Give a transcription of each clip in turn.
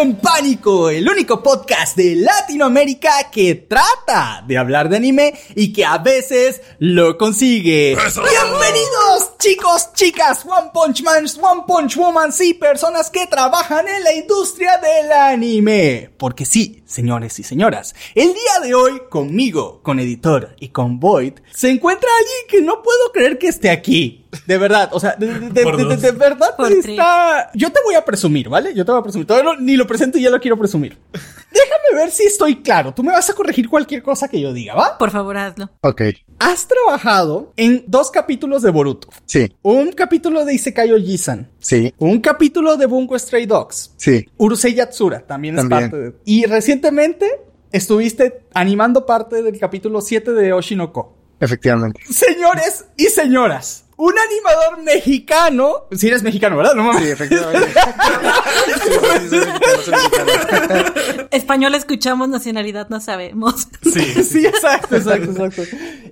En Pánico, el único podcast de Latinoamérica que trata de hablar de anime y que a veces lo consigue. Bienvenidos chicos, chicas, One Punch Man, One Punch Woman y personas que trabajan en la industria del anime. Porque sí, señores y señoras, el día de hoy conmigo, con Editor y con Void, se encuentra alguien que no puedo creer que esté aquí. De verdad, o sea, de, de- de- verdad Por está... Yo te voy a presumir, ¿vale? Yo te voy a presumir. Todavía no- ni lo presento y ya lo quiero presumir. Déjame ver si estoy claro. Tú me vas a corregir cualquier cosa que yo diga, ¿va? Por favor, hazlo. Ok, Has trabajado en dos capítulos de Boruto. sí, Un capítulo de Isekai Ojisan. sí, Un capítulo de Bungo Stray Dogs. sí. Urusei Yatsura también, También. es parte de... Y recientemente estuviste animando parte del capítulo 7 de Oshinoko. Efectivamente. Señores y señoras, un animador mexicano... Si eres mexicano, ¿verdad? No mames. Sí, efectivamente. Sí, sí. Español escuchamos, nacionalidad no sabemos. Sí, sí, exacto, exacto, exacto.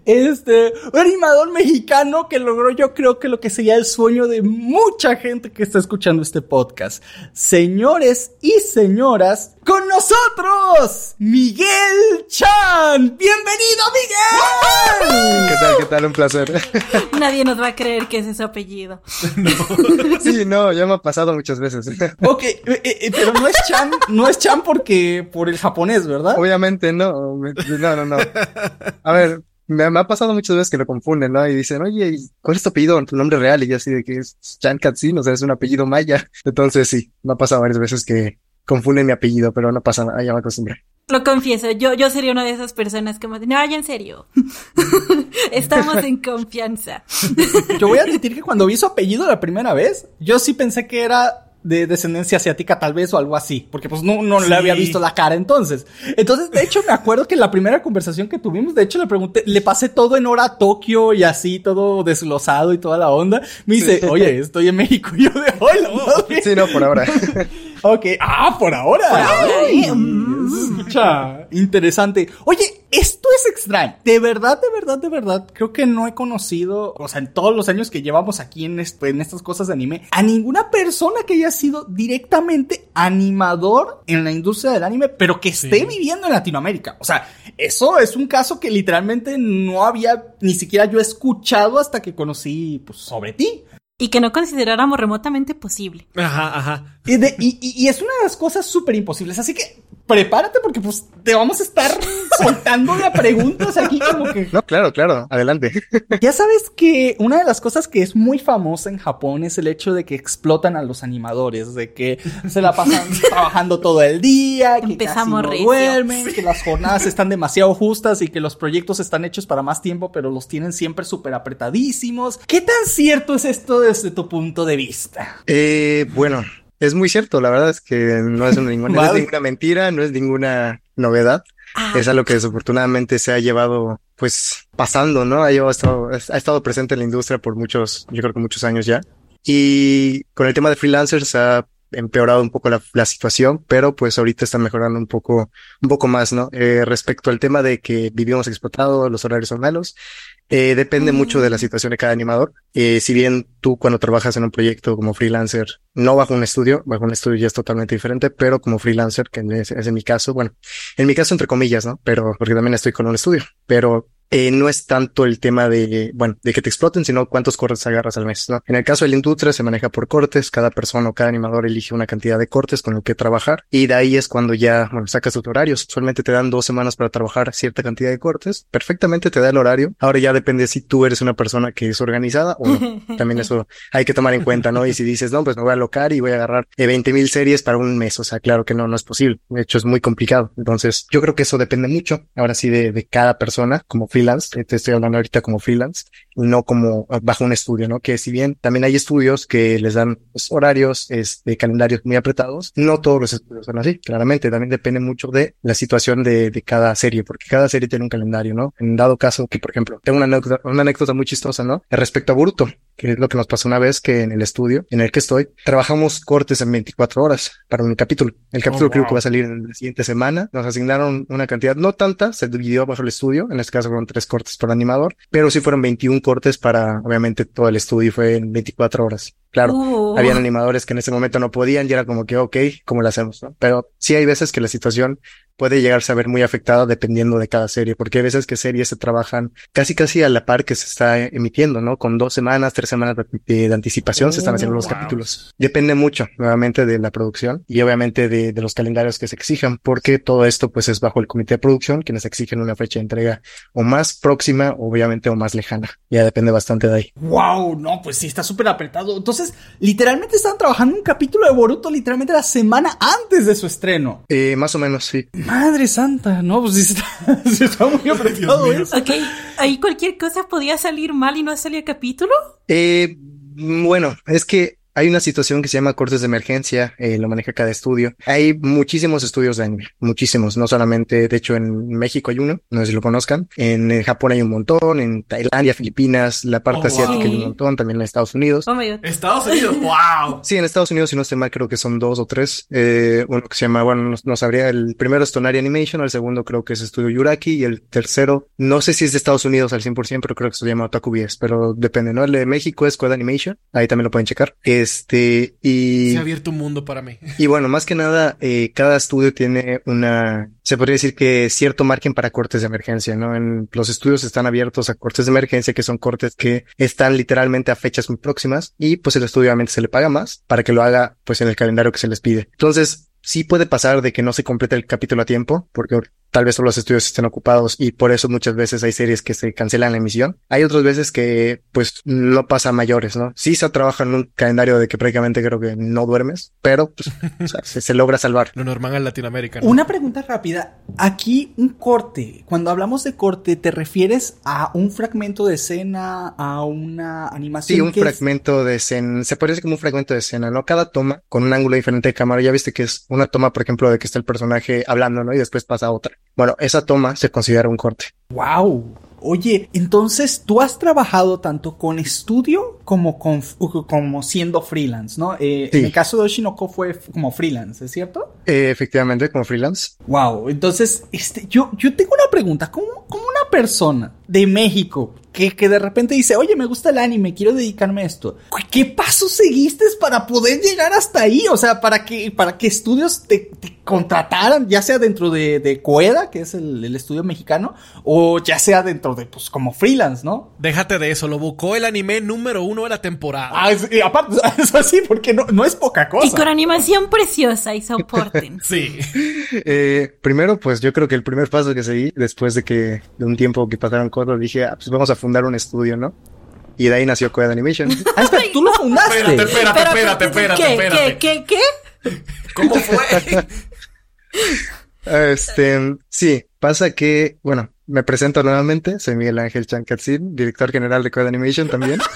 Este, un animador mexicano que logró yo creo que lo que sería el sueño de mucha gente que está escuchando este podcast. Señores y señoras, con nosotros, Miguel Chan. Bienvenido, Miguel. ¿Qué tal? ¿Qué tal? Un placer. Nadie nos va a creer que ese es su apellido. Sí, no, ya me ha pasado muchas veces. Ok, eh, eh, pero no es Chan, no es Chan porque por el japonés, ¿verdad? Obviamente no, no, no, no. A ver, me, me ha pasado muchas veces que lo confunden, ¿no? Y dicen, oye, ¿y ¿cuál es tu apellido? Tu nombre real. Y yo así de que es Chan Katsin, o sea, es un apellido maya. Entonces sí, me ha pasado varias veces que confunden mi apellido, pero no pasa nada, ya me acostumbré. Lo confieso, yo, yo sería una de esas personas como no, ya en serio. Estamos en confianza. Yo voy a admitir que cuando vi su apellido la primera vez, yo sí pensé que era de descendencia asiática tal vez o algo así, porque pues no, no le había visto la cara entonces. Entonces, de hecho, me acuerdo que en la primera conversación que tuvimos, de hecho, le pregunté, le pasé todo en hora a Tokio y así, todo desglosado y toda la onda. Me dice, oye, estoy en México. Y yo de, hola, madre". Sí, no, por ahora. Ok, ah, por ahora. Por ahora, ¿eh? Mm. interesante. Oye, esto es extraño. De verdad, de verdad, de verdad, creo que no he conocido, o sea, en todos los años que llevamos aquí en, esto- en estas cosas de anime, a ninguna persona que haya sido directamente animador en la industria del anime, pero que esté viviendo en Latinoamérica. O sea, eso es un caso que literalmente no había ni siquiera yo escuchado hasta que conocí, pues, sobre ti. Y que no consideráramos remotamente posible. Ajá, ajá. Y, de- y- es una de las cosas súper imposibles. Así que prepárate porque pues te vamos a estar soltando la preguntas aquí como que... No, claro, claro, adelante. Ya sabes que una de las cosas que es muy famosa en Japón es el hecho de que explotan a los animadores, de que se la pasan trabajando todo el día, que Empezamos casi no duermen, que las jornadas están demasiado justas y que los proyectos están hechos para más tiempo, pero los tienen siempre súper apretadísimos. ¿Qué tan cierto es esto desde tu punto de vista? Eh, bueno, es muy cierto, la verdad es que no es ninguna, no es ninguna mentira, no es ninguna novedad. Ah, Es algo que desafortunadamente se ha llevado, pues, pasando, ¿no? Ha, llevado- ha estado, ha estado presente en la industria por muchos, yo creo que muchos años ya. Y con el tema de freelancers ha empeorado un poco la, la situación, pero pues ahorita está mejorando un poco, un poco más, ¿no? Eh, respecto al tema de que vivimos explotados, los horarios son malos, eh, depende mucho de la situación de cada animador. Eh, si bien tú cuando trabajas en un proyecto como freelancer, no bajo un estudio, bajo un estudio ya es totalmente diferente, pero como freelancer, que es, es en mi caso, bueno, en mi caso entre comillas, ¿no? Pero porque también estoy con un estudio, pero eh, no es tanto el tema de, bueno, de que te exploten, sino cuántos cortes agarras al mes, ¿no? En el caso de la industria se maneja por cortes, cada persona o cada animador elige una cantidad de cortes con el que trabajar y de ahí es cuando ya, bueno, sacas tus horarios. Solamente te dan dos semanas para trabajar cierta cantidad de cortes, perfectamente te da el horario. Ahora ya depende si tú eres una persona que es organizada o no. También eso hay que tomar en cuenta, ¿no? Y si dices, no, pues me voy a alocar y voy a agarrar eh, 20 mil series para un mes, o sea, claro que no, no es posible. De hecho, es muy complicado. Entonces, yo creo que eso depende mucho, ahora sí, de, de cada persona como freelance. Eh, Te estoy hablando ahorita como freelance y no como eh, bajo un estudio, ¿no? Que si bien también hay estudios que les dan pues, horarios, este, calendarios muy apretados, no todos los estudios son así, claramente. También depende mucho de la situación de, de cada serie, porque cada serie tiene un calendario, ¿no? En dado caso que, por ejemplo, tengo una anécdota, una anécdota muy chistosa, ¿no? Respecto a Boruto. que es lo que nos pasó una vez que en el estudio en el que estoy, trabajamos cortes en 24 horas para un capítulo. El capítulo Oh, creo que va a salir en la siguiente semana. Nos asignaron una cantidad no tanta, se dividió bajo el estudio. En este caso fueron tres cortes por animador, pero sí fueron 21 cortes para, obviamente, todo el estudio fue en 24 horas. Claro. Uh. Habían animadores que en ese momento no podían y era como que, ok, ¿cómo lo hacemos? no? Pero sí hay veces que la situación puede llegarse a ver muy afectada dependiendo de cada serie, porque hay veces que series se trabajan casi casi a la par que se está emitiendo, ¿no? Con dos semanas, tres semanas de, de anticipación se están haciendo los wow. capítulos. Depende mucho, nuevamente, de la producción y obviamente de, de los calendarios que se exijan, porque todo esto pues es bajo el comité de producción, quienes exigen una fecha de entrega o más próxima, obviamente, o más lejana. Ya depende bastante de ahí. Wow, no, pues sí, está súper apretado. Entonces, literalmente estaban trabajando un capítulo de Boruto literalmente la semana antes de su estreno. Eh, más o menos, sí. Madre santa, no, pues sí está, está muy apretado eso. Ok, ahí cualquier cosa podía salir mal y no salía capítulo. Eh, bueno, es que hay una situación que se llama cortes de emergencia, eh, lo maneja cada estudio. Hay muchísimos estudios de anime, muchísimos, no solamente, de hecho en México hay uno, no sé si lo conozcan, en, eh, Japón hay un montón, en Tailandia, Filipinas, la parte Oh, asiática hay un wow. montón, también en Estados Unidos. Oh my god. Estados Unidos, wow. Sí, en Estados Unidos, si no estoy mal, creo que son dos o tres. Eh, uno que se llama, bueno, no, no sabría, el primero es Tonari Animation, el segundo creo que es Estudio Yuraki, y el tercero, no sé si es de Estados Unidos al 100%, pero creo que se llama Otaku BS, pero depende, ¿no? El de México es Code Animation, ahí también lo pueden checar. Este, y... Se ha abierto un mundo para mí. Y bueno, más que nada, eh, cada estudio tiene una, se podría decir que cierto margen para cortes de emergencia, ¿no? En los estudios están abiertos a cortes de emergencia, que son cortes que están literalmente a fechas muy próximas y pues el estudio obviamente se le paga más para que lo haga pues en el calendario que se les pide. Entonces, sí puede pasar de que no se complete el capítulo a tiempo, porque tal vez solo los estudios estén ocupados y por eso muchas veces hay series que se cancelan la emisión. Hay otras veces que pues no pasa a mayores, ¿no? Sí se trabaja en un calendario de que prácticamente creo que no duermes, pero pues, o sea, se, se logra salvar. Lo normal en Latinoamérica. ¿no? Una pregunta rápida. Aquí un corte. Cuando hablamos de corte, ¿te refieres a un fragmento de escena, a una animación? Sí, un que es- fragmento de escena, se parece como un fragmento de escena, ¿no? Cada toma con un ángulo diferente de cámara, ya viste que es una toma, por ejemplo, de que está el personaje hablando, ¿no? Y después pasa a otra. Bueno, esa toma se considera un corte. Wow. Oye, entonces tú has trabajado tanto con estudio como con como siendo freelance, ¿no? Eh, Sí. En el caso de Oshinoko fue como freelance, ¿es cierto? Eh, efectivamente, como freelance. Wow. Entonces, este, yo, yo tengo una pregunta. ¿Cómo, cómo una persona de México que, que de repente dice, oye, me gusta el anime, quiero dedicarme a esto? ¿Qué pasos seguiste para poder llegar hasta ahí? O sea, para que, para que estudios te, te contrataran, ya sea dentro de, de Coeda, que es el, el estudio mexicano, o ya sea dentro de, pues, como freelance, ¿no? Déjate de eso, lo buscó el anime número uno de la temporada. Ah, es- y aparte, es así, porque no, no es poca Y con cosa. animación preciosa y soporten. Sí. Eh, primero, pues yo creo que el primer paso que seguí, después de que, de un tiempo que pasaron cosas, dije, ah, pues vamos a fundar un estudio, ¿no? Y de ahí nació Coed Animation. Ah, espera, tú lo fundaste. Espérate, espérate, espérate, espérate, ¿qué, espérate. ¿Qué, qué, qué? ¿Cómo fue? Este, sí, pasa que, bueno, me presento nuevamente, soy Miguel Ángel Chancatzin, director general de Code Animation también.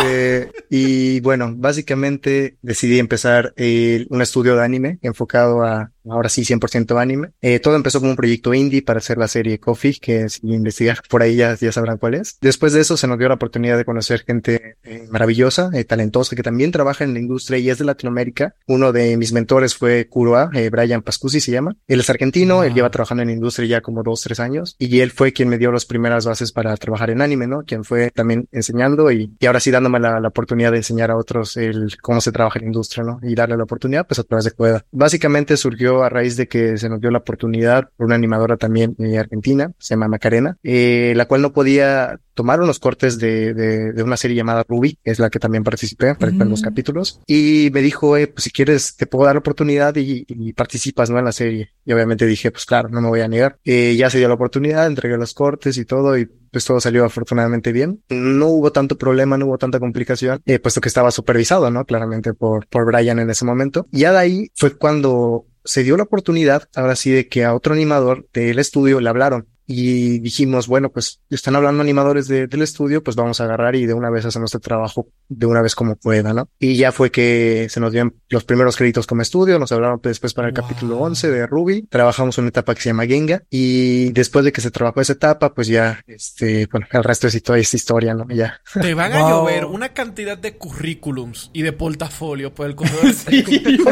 Este, y bueno, básicamente decidí empezar un estudio de anime enfocado a, ahora sí, 100% anime. Eh, todo empezó como un proyecto indie para hacer la serie Coffee, que si investigar por ahí ya, ya sabrán cuál es. Después de eso se nos dio la oportunidad de conocer gente eh, maravillosa, eh, talentosa, que también trabaja en la industria y es de Latinoamérica. Uno de mis mentores fue Kuroa, eh, Brian Pascusi se llama. Él es argentino, él Ah. lleva trabajando en la industria ya como dos, tres años, y él fue quien me dio las primeras bases para trabajar en anime, ¿no? Quien fue también enseñando y, y ahora sí dándome la, la oportunidad de enseñar a otros el cómo se trabaja en la industria, ¿no? Y darle la oportunidad, pues a través de Cueda. Básicamente surgió a raíz de que se nos dio la oportunidad por una animadora también eh, argentina, se llama Macarena, eh, la cual no podía tomar unos cortes de, de, de una serie llamada Ruby, que es la que también participé, participé en los Mm. capítulos, y me dijo, eh, pues si quieres, te puedo dar la oportunidad y, y participas, ¿no? En la serie. Y obviamente dije, pues claro, no me voy a negar. Eh, ya se dio la oportunidad, entregué los cortes y todo, y pues todo salió afortunadamente bien. No hubo tanto problema, no hubo tanta complicación, eh, puesto que estaba supervisado, ¿no? Claramente por, por Brian en ese momento. Y ya de ahí fue cuando se dio la oportunidad, ahora sí, de que a otro animador del estudio le hablaron y dijimos, bueno, pues están hablando animadores de- del estudio, pues vamos a agarrar y de una vez hacer nuestro trabajo de una vez como pueda, ¿no? Y ya fue que se nos dieron los primeros créditos como estudio, nos hablaron después para el Wow. capítulo 11 de Ruby, trabajamos una etapa que se llama Genga y después de que se trabajó esa etapa, pues ya, este, bueno, el resto es, histo- es historia, ¿no? Ya. Te van a Wow. llover una cantidad de currículums y de portafolio por el correo electrónico.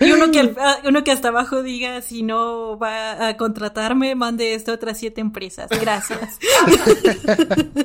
Y uno que, ah, uno que hasta abajo diga, si no va a contratarme, mande esto a otras siete empresas. Gracias.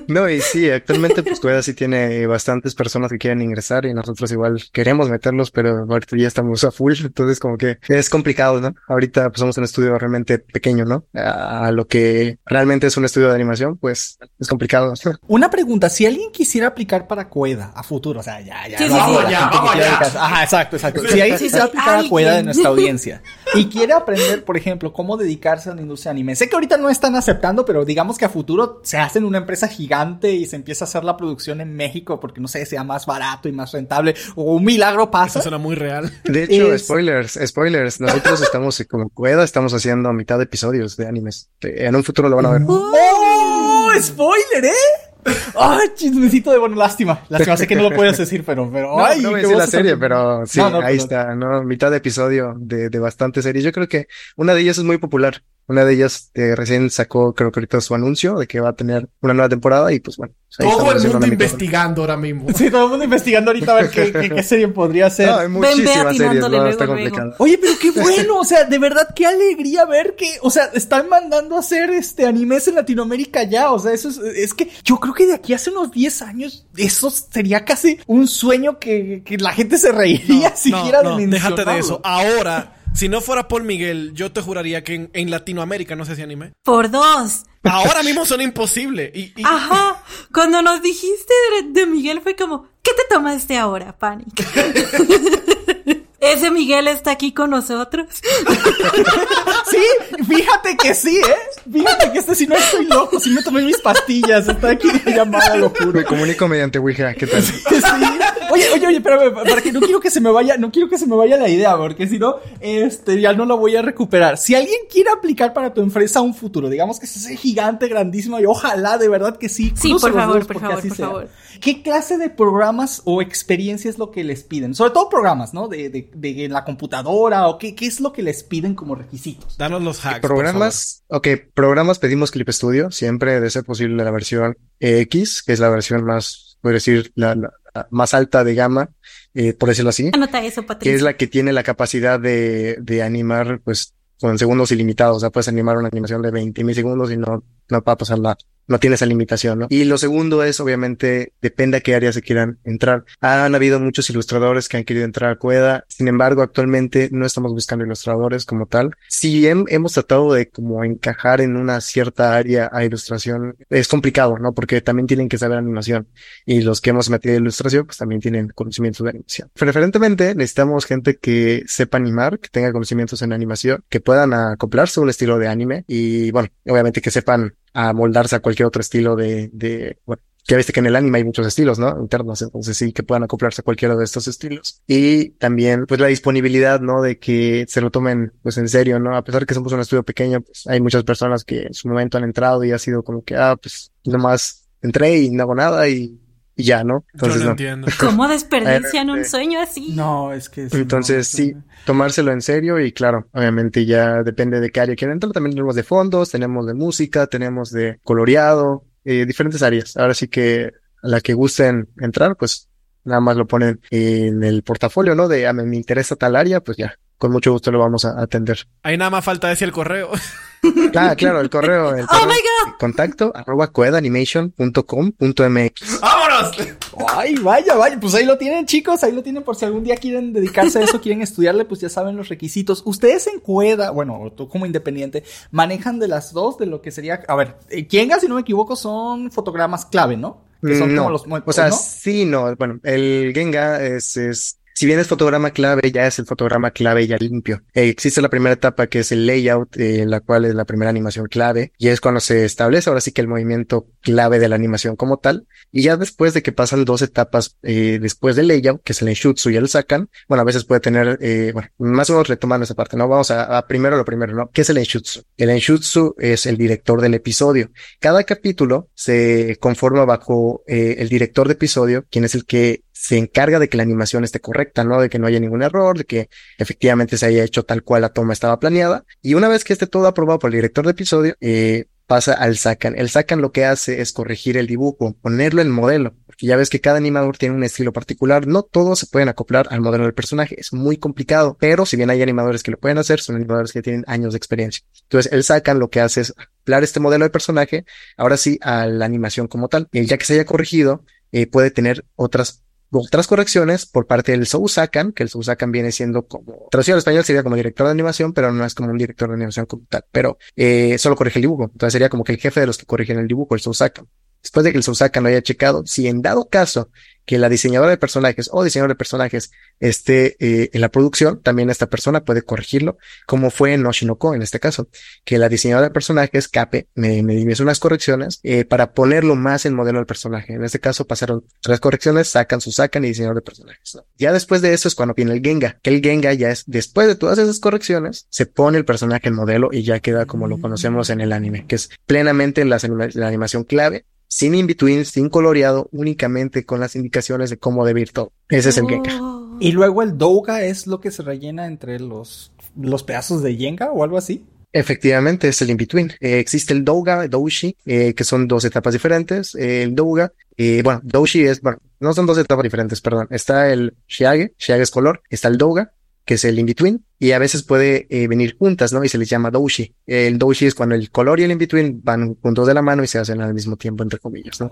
No, y sí, actualmente pues Cueda sí tiene bastantes personas que quieren ingresar y nosotros igual queremos meterlos, pero ahorita ya estamos a full, entonces como que es complicado, ¿no? Ahorita pues somos un estudio realmente pequeño, ¿no? A, lo que realmente es un estudio de animación, pues es complicado. Una pregunta, si alguien quisiera aplicar para Cueda a futuro, o sea, ya, ya, Sí, sí, vamos, Ya, vamos ya. Ajá, exacto, exacto. Si alguien Sí, quisiera aplicar a. Cueda de nuestra audiencia y quiere aprender, por ejemplo, cómo dedicarse a la industria anime. Sé que ahorita no están aceptando, pero digamos que a futuro se hace en una empresa gigante y se empieza a hacer la producción en México porque, no sé, sea más barato y más rentable o un milagro pasa. Eso suena muy real. De hecho, Es- spoilers, spoilers, nosotros estamos como Cueda, estamos haciendo mitad de episodios de animes. En un futuro lo van a ver. ¡Oh! ¡Spoiler, eh! ¡Ay, chismecito de bueno, lástima! Lástima, sé que no lo puedes decir, pero, pero, No, ay, no voy a qué decir la serie, pero sí, No, no, ahí pero- está, ¿no? Mitad de episodio de, de bastantes series. Yo creo que una de ellas es muy popular. Una de ellas eh, recién sacó, creo que ahorita su anuncio de que va a tener una nueva temporada y pues bueno. pues, Todo estamos el mundo investigando ahora mismo. Sí, todo el mundo investigando ahorita a ver qué, qué, qué serie podría ser. No, hay Ven, ve muchísimas series, no, luego, está luego. complicado. Oye, pero qué bueno, o sea, de verdad qué alegría ver que, o sea, están mandando a hacer este animes en Latinoamérica ya, o sea, eso es, es que yo creo que de aquí hace unos 10 años eso sería casi un sueño que, que la gente se reiría siquiera no, de déjate de eso. Ahora, si no fuera por Miguel, yo te juraría que en, en Latinoamérica no se hacía anime. Por dos. Ahora mismo son imposible. Y, y- Ajá. Cuando nos dijiste de, de Miguel fue como, ¿qué te tomaste ahora, Panic? Ese Miguel está aquí con nosotros. Sí, fíjate que sí, ¿eh? Fíjate que este si no estoy loco, si me tomé mis pastillas, está aquí de llamada, lo juro. Me comunico mediante Ouija, ¿qué tal? Sí. Oye, oye, oye, espérame, para que no quiero que se me vaya, no quiero que se me vaya la idea, porque si no, este, ya no la voy a recuperar. Si alguien quiere aplicar para tu empresa un futuro, digamos que es ese gigante grandísimo y ojalá de verdad que sí. Sí, por favor, por favor, así por sea. favor. ¿Qué clase de programas o experiencia es lo que les piden? Sobre todo programas, ¿no? De, de, de en la computadora o qué, qué es lo que les piden como requisitos. danos los hacks. por Programas, ok, programas pedimos Clip Studio, siempre de ser posible la versión X, que es la versión más, podría decir, la, la- la más alta de gama, eh, por decirlo así, Anota eso, que Patricia. es la que tiene la capacidad de, de animar, pues, con segundos ilimitados. O sea, puedes animar una animación de 20 mil segundos y no, no va a pasar la, no tiene esa limitación, ¿no? Y lo segundo es, obviamente, depende a qué área se quieran entrar. Han habido muchos ilustradores que han querido entrar a Cueda. Sin embargo, actualmente no estamos buscando ilustradores como tal. Si hem- hemos tratado de como encajar en una cierta área a ilustración, es complicado, ¿no? Porque también tienen que saber animación. Y los que hemos metido ilustración, pues también tienen conocimientos de animación. Preferentemente, necesitamos gente que sepa animar, que tenga conocimientos en animación, que puedan acoplarse a un estilo de anime y, bueno, obviamente que sepan amoldarse a cualquier otro estilo de, de, bueno, ya viste que en el anime hay muchos estilos, ¿no? Internos, entonces sí, que puedan acoplarse a cualquiera de estos estilos. Y también, pues la disponibilidad, ¿no? De que se lo tomen, pues en serio, ¿no? A pesar de que somos un estudio pequeño, pues hay muchas personas que en su momento han entrado y ha sido como que, ah, pues nomás entré y no hago nada y, y ya, ¿no? Yo Entonces, no. entiendo. ¿Cómo desperdician un Eh, sueño así? No, es que Entonces, no, sí, tomárselo en serio y claro, obviamente ya depende de qué área quieran entrar. También tenemos de fondos, tenemos de música, tenemos de coloreado, eh, diferentes áreas. Ahora sí que a la que gusten entrar, pues nada más lo ponen en el portafolio, ¿no? De, ah, me me interesa tal área, pues ya, con mucho gusto lo vamos a atender. Ahí nada más falta decir el correo. Ah, claro, el correo, el Oh correo, my God. contacto arroba coedanimation.com.mx. ¡Vámonos! Ay, vaya, vaya, pues ahí lo tienen, chicos, ahí lo tienen por si algún día quieren dedicarse a eso, quieren estudiarle, pues ya saben los requisitos. Ustedes en Cueda, bueno, o tú como independiente, manejan de las dos de lo que sería, a ver, eh, Kienga, si no me equivoco, son fotogramas clave, ¿no? Que son no, como los, o sea, ¿no? sí, no, bueno, el Genga es, es Si bien es fotograma clave, ya es el fotograma clave ya limpio. Eh, existe la primera etapa que es el layout, eh, la cual es la primera animación clave, y es cuando se establece ahora sí que el movimiento clave de la animación como tal. Y ya después de que pasan dos etapas eh, después del layout, que es el enshutsu y el sacan, bueno, a veces puede tener, eh, bueno, más o menos retomando esa parte, ¿no? Vamos a, a, primero lo primero, ¿no? ¿Qué es el enshutsu? El enshutsu es el director del episodio. Cada capítulo se conforma bajo el director de episodio, quien es el que se encarga de que la animación esté correcta, ¿no? De que no haya ningún error, de que efectivamente se haya hecho tal cual la toma estaba planeada. Y una vez que esté todo aprobado por el director de episodio, eh, pasa al Sacan. El Sacan lo que hace es corregir el dibujo, ponerlo en modelo, porque ya ves que cada animador tiene un estilo particular, no todos se pueden acoplar al modelo del personaje, es muy complicado, pero si bien hay animadores que lo pueden hacer, son animadores que tienen años de experiencia. Entonces el Sacan lo que hace es acoplar este modelo de personaje, ahora sí, a la animación como tal, y ya que se haya corregido, eh, puede tener otras otras correcciones por parte del Sousakan, que el Sousakan viene siendo como, traducido al español sería como director de animación, pero no es como un director de animación como tal, pero eh, solo corrige el dibujo. Entonces sería como que el jefe de los que corrigen el dibujo, el Sousakan. Después de que el Sousakan lo haya checado, si en dado caso que la diseñadora de personajes o diseñador de personajes esté eh, en la producción, también esta persona puede corregirlo, como fue en Oshinoko en este caso, que la diseñadora de personajes, Cape, me, me hizo unas correcciones eh, para ponerlo más en modelo del personaje. En este caso pasaron tres correcciones, sacan su y diseñador de personajes. ¿no? Ya después de eso es cuando viene el Genga, que el Genga ya es, después de todas esas correcciones, se pone el personaje en modelo y ya queda como lo conocemos en el anime, que es plenamente en la, la animación clave sin in-between, sin coloreado, únicamente con las indicaciones de cómo debe ir todo. Ese es el Genga. Oh. Y luego el Douga es lo que se rellena entre los, los pedazos de Yenga o algo así. Efectivamente, es el in-between. Eh, existe el Douga, Doushi, eh, que son dos etapas diferentes. Eh, el Douga, bueno, Doushi es, bueno, no son dos etapas diferentes, perdón. Está el Shiage, Shiage es color. Está el Douga, que es el in-between, y a veces puede eh, venir juntas, ¿no? Y se les llama doushi. El doushi es cuando el color y el in-between van juntos de la mano y se hacen al mismo tiempo, entre comillas, ¿no?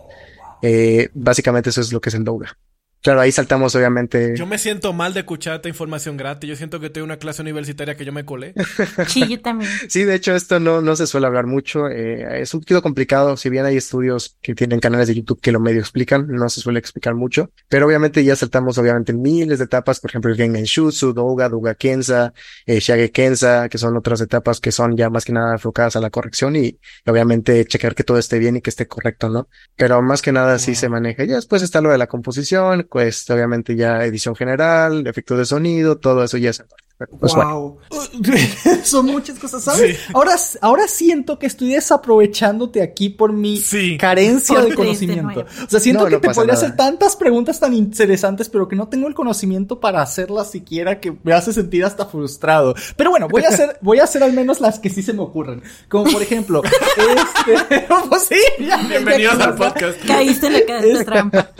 Eh, básicamente eso es lo que es el douga. Claro, ahí saltamos obviamente. Yo me siento mal de escuchar esta información gratis. Yo siento que tengo una clase universitaria que yo me colé. Sí, yo también. sí, de hecho esto no, no se suele hablar mucho. Eh, es un poquito complicado. Si bien hay estudios que tienen canales de YouTube que lo medio explican, no se suele explicar mucho. Pero obviamente ya saltamos obviamente miles de etapas. Por ejemplo, el Gengen Shutsu, Douga, Douga Kensa, eh, Shage Kensa, que son otras etapas que son ya más que nada enfocadas a la corrección y, obviamente checar que todo esté bien y que esté correcto, ¿no? Pero más que nada sí se maneja. Ya después está lo de la composición, pues obviamente ya edición general, efectos de sonido, todo eso ya es pues wow. Bueno. Son muchas cosas, ¿sabes? Sí. Ahora, ahora siento que estoy desaprovechándote aquí por mi sí. carencia por de conocimiento. O sea, siento no, que no te podría nada. hacer tantas preguntas tan interesantes, pero que no tengo el conocimiento para hacerlas siquiera que me hace sentir hasta frustrado. Pero bueno, voy a hacer, voy a hacer al menos las que sí se me ocurren. Como por ejemplo, este, pues sí, ya, Bienvenidos ya, al podcast. Caíste en la cadena de trampa.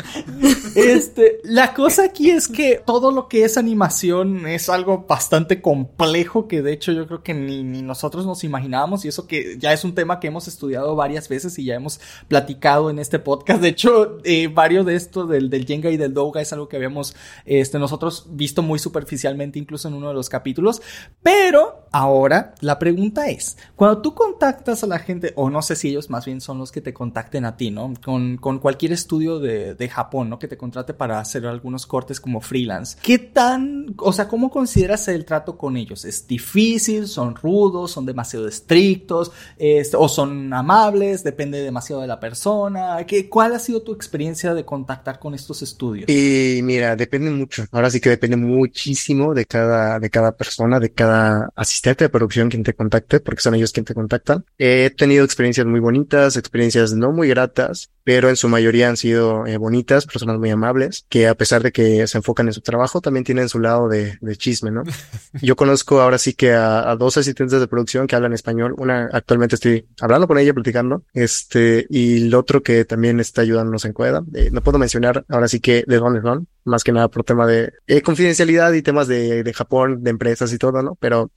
Este, la cosa aquí es que todo lo que es animación es algo bastante complejo que de hecho yo creo que ni, ni, nosotros nos imaginábamos y eso que ya es un tema que hemos estudiado varias veces y ya hemos platicado en este podcast. De hecho, eh, varios de estos del, del Jenga y del Douga es algo que habíamos este, nosotros visto muy superficialmente incluso en uno de los capítulos. Pero ahora la pregunta es, cuando tú contactas a la gente, o no sé si ellos más bien son los que te contacten a ti, ¿no? Con, con cualquier estudio de, de Japón, ¿no? Que te contrate para hacer algunos cortes como freelance. ¿Qué tan, o sea, cómo consideras el trato con ellos? ¿Es difícil? ¿Son rudos? ¿Son demasiado estrictos? Este, ¿O son amables? ¿Depende demasiado de la persona? ¿Qué, ¿Cuál ha sido tu experiencia de contactar con estos estudios? Y mira, depende mucho. Ahora sí que depende muchísimo de cada, de cada persona, de cada asistente de producción quien te contacte, porque son ellos quien te contactan. He tenido experiencias muy bonitas, experiencias no muy gratas, pero en su mayoría han sido eh, bonitas, personas muy amables, que a pesar de que se enfocan en su trabajo, también tienen su lado de, de chisme, ¿no? Yo conozco ahora sí que a, a, dos asistentes de producción que hablan español. Una actualmente estoy hablando con ella, platicando, este, y el otro que también está ayudándonos en Cueda. Eh, no puedo mencionar ahora sí que de dónde son, más que nada por tema de eh, confidencialidad y temas de, Japón, de empresas y todo, ¿no? Pero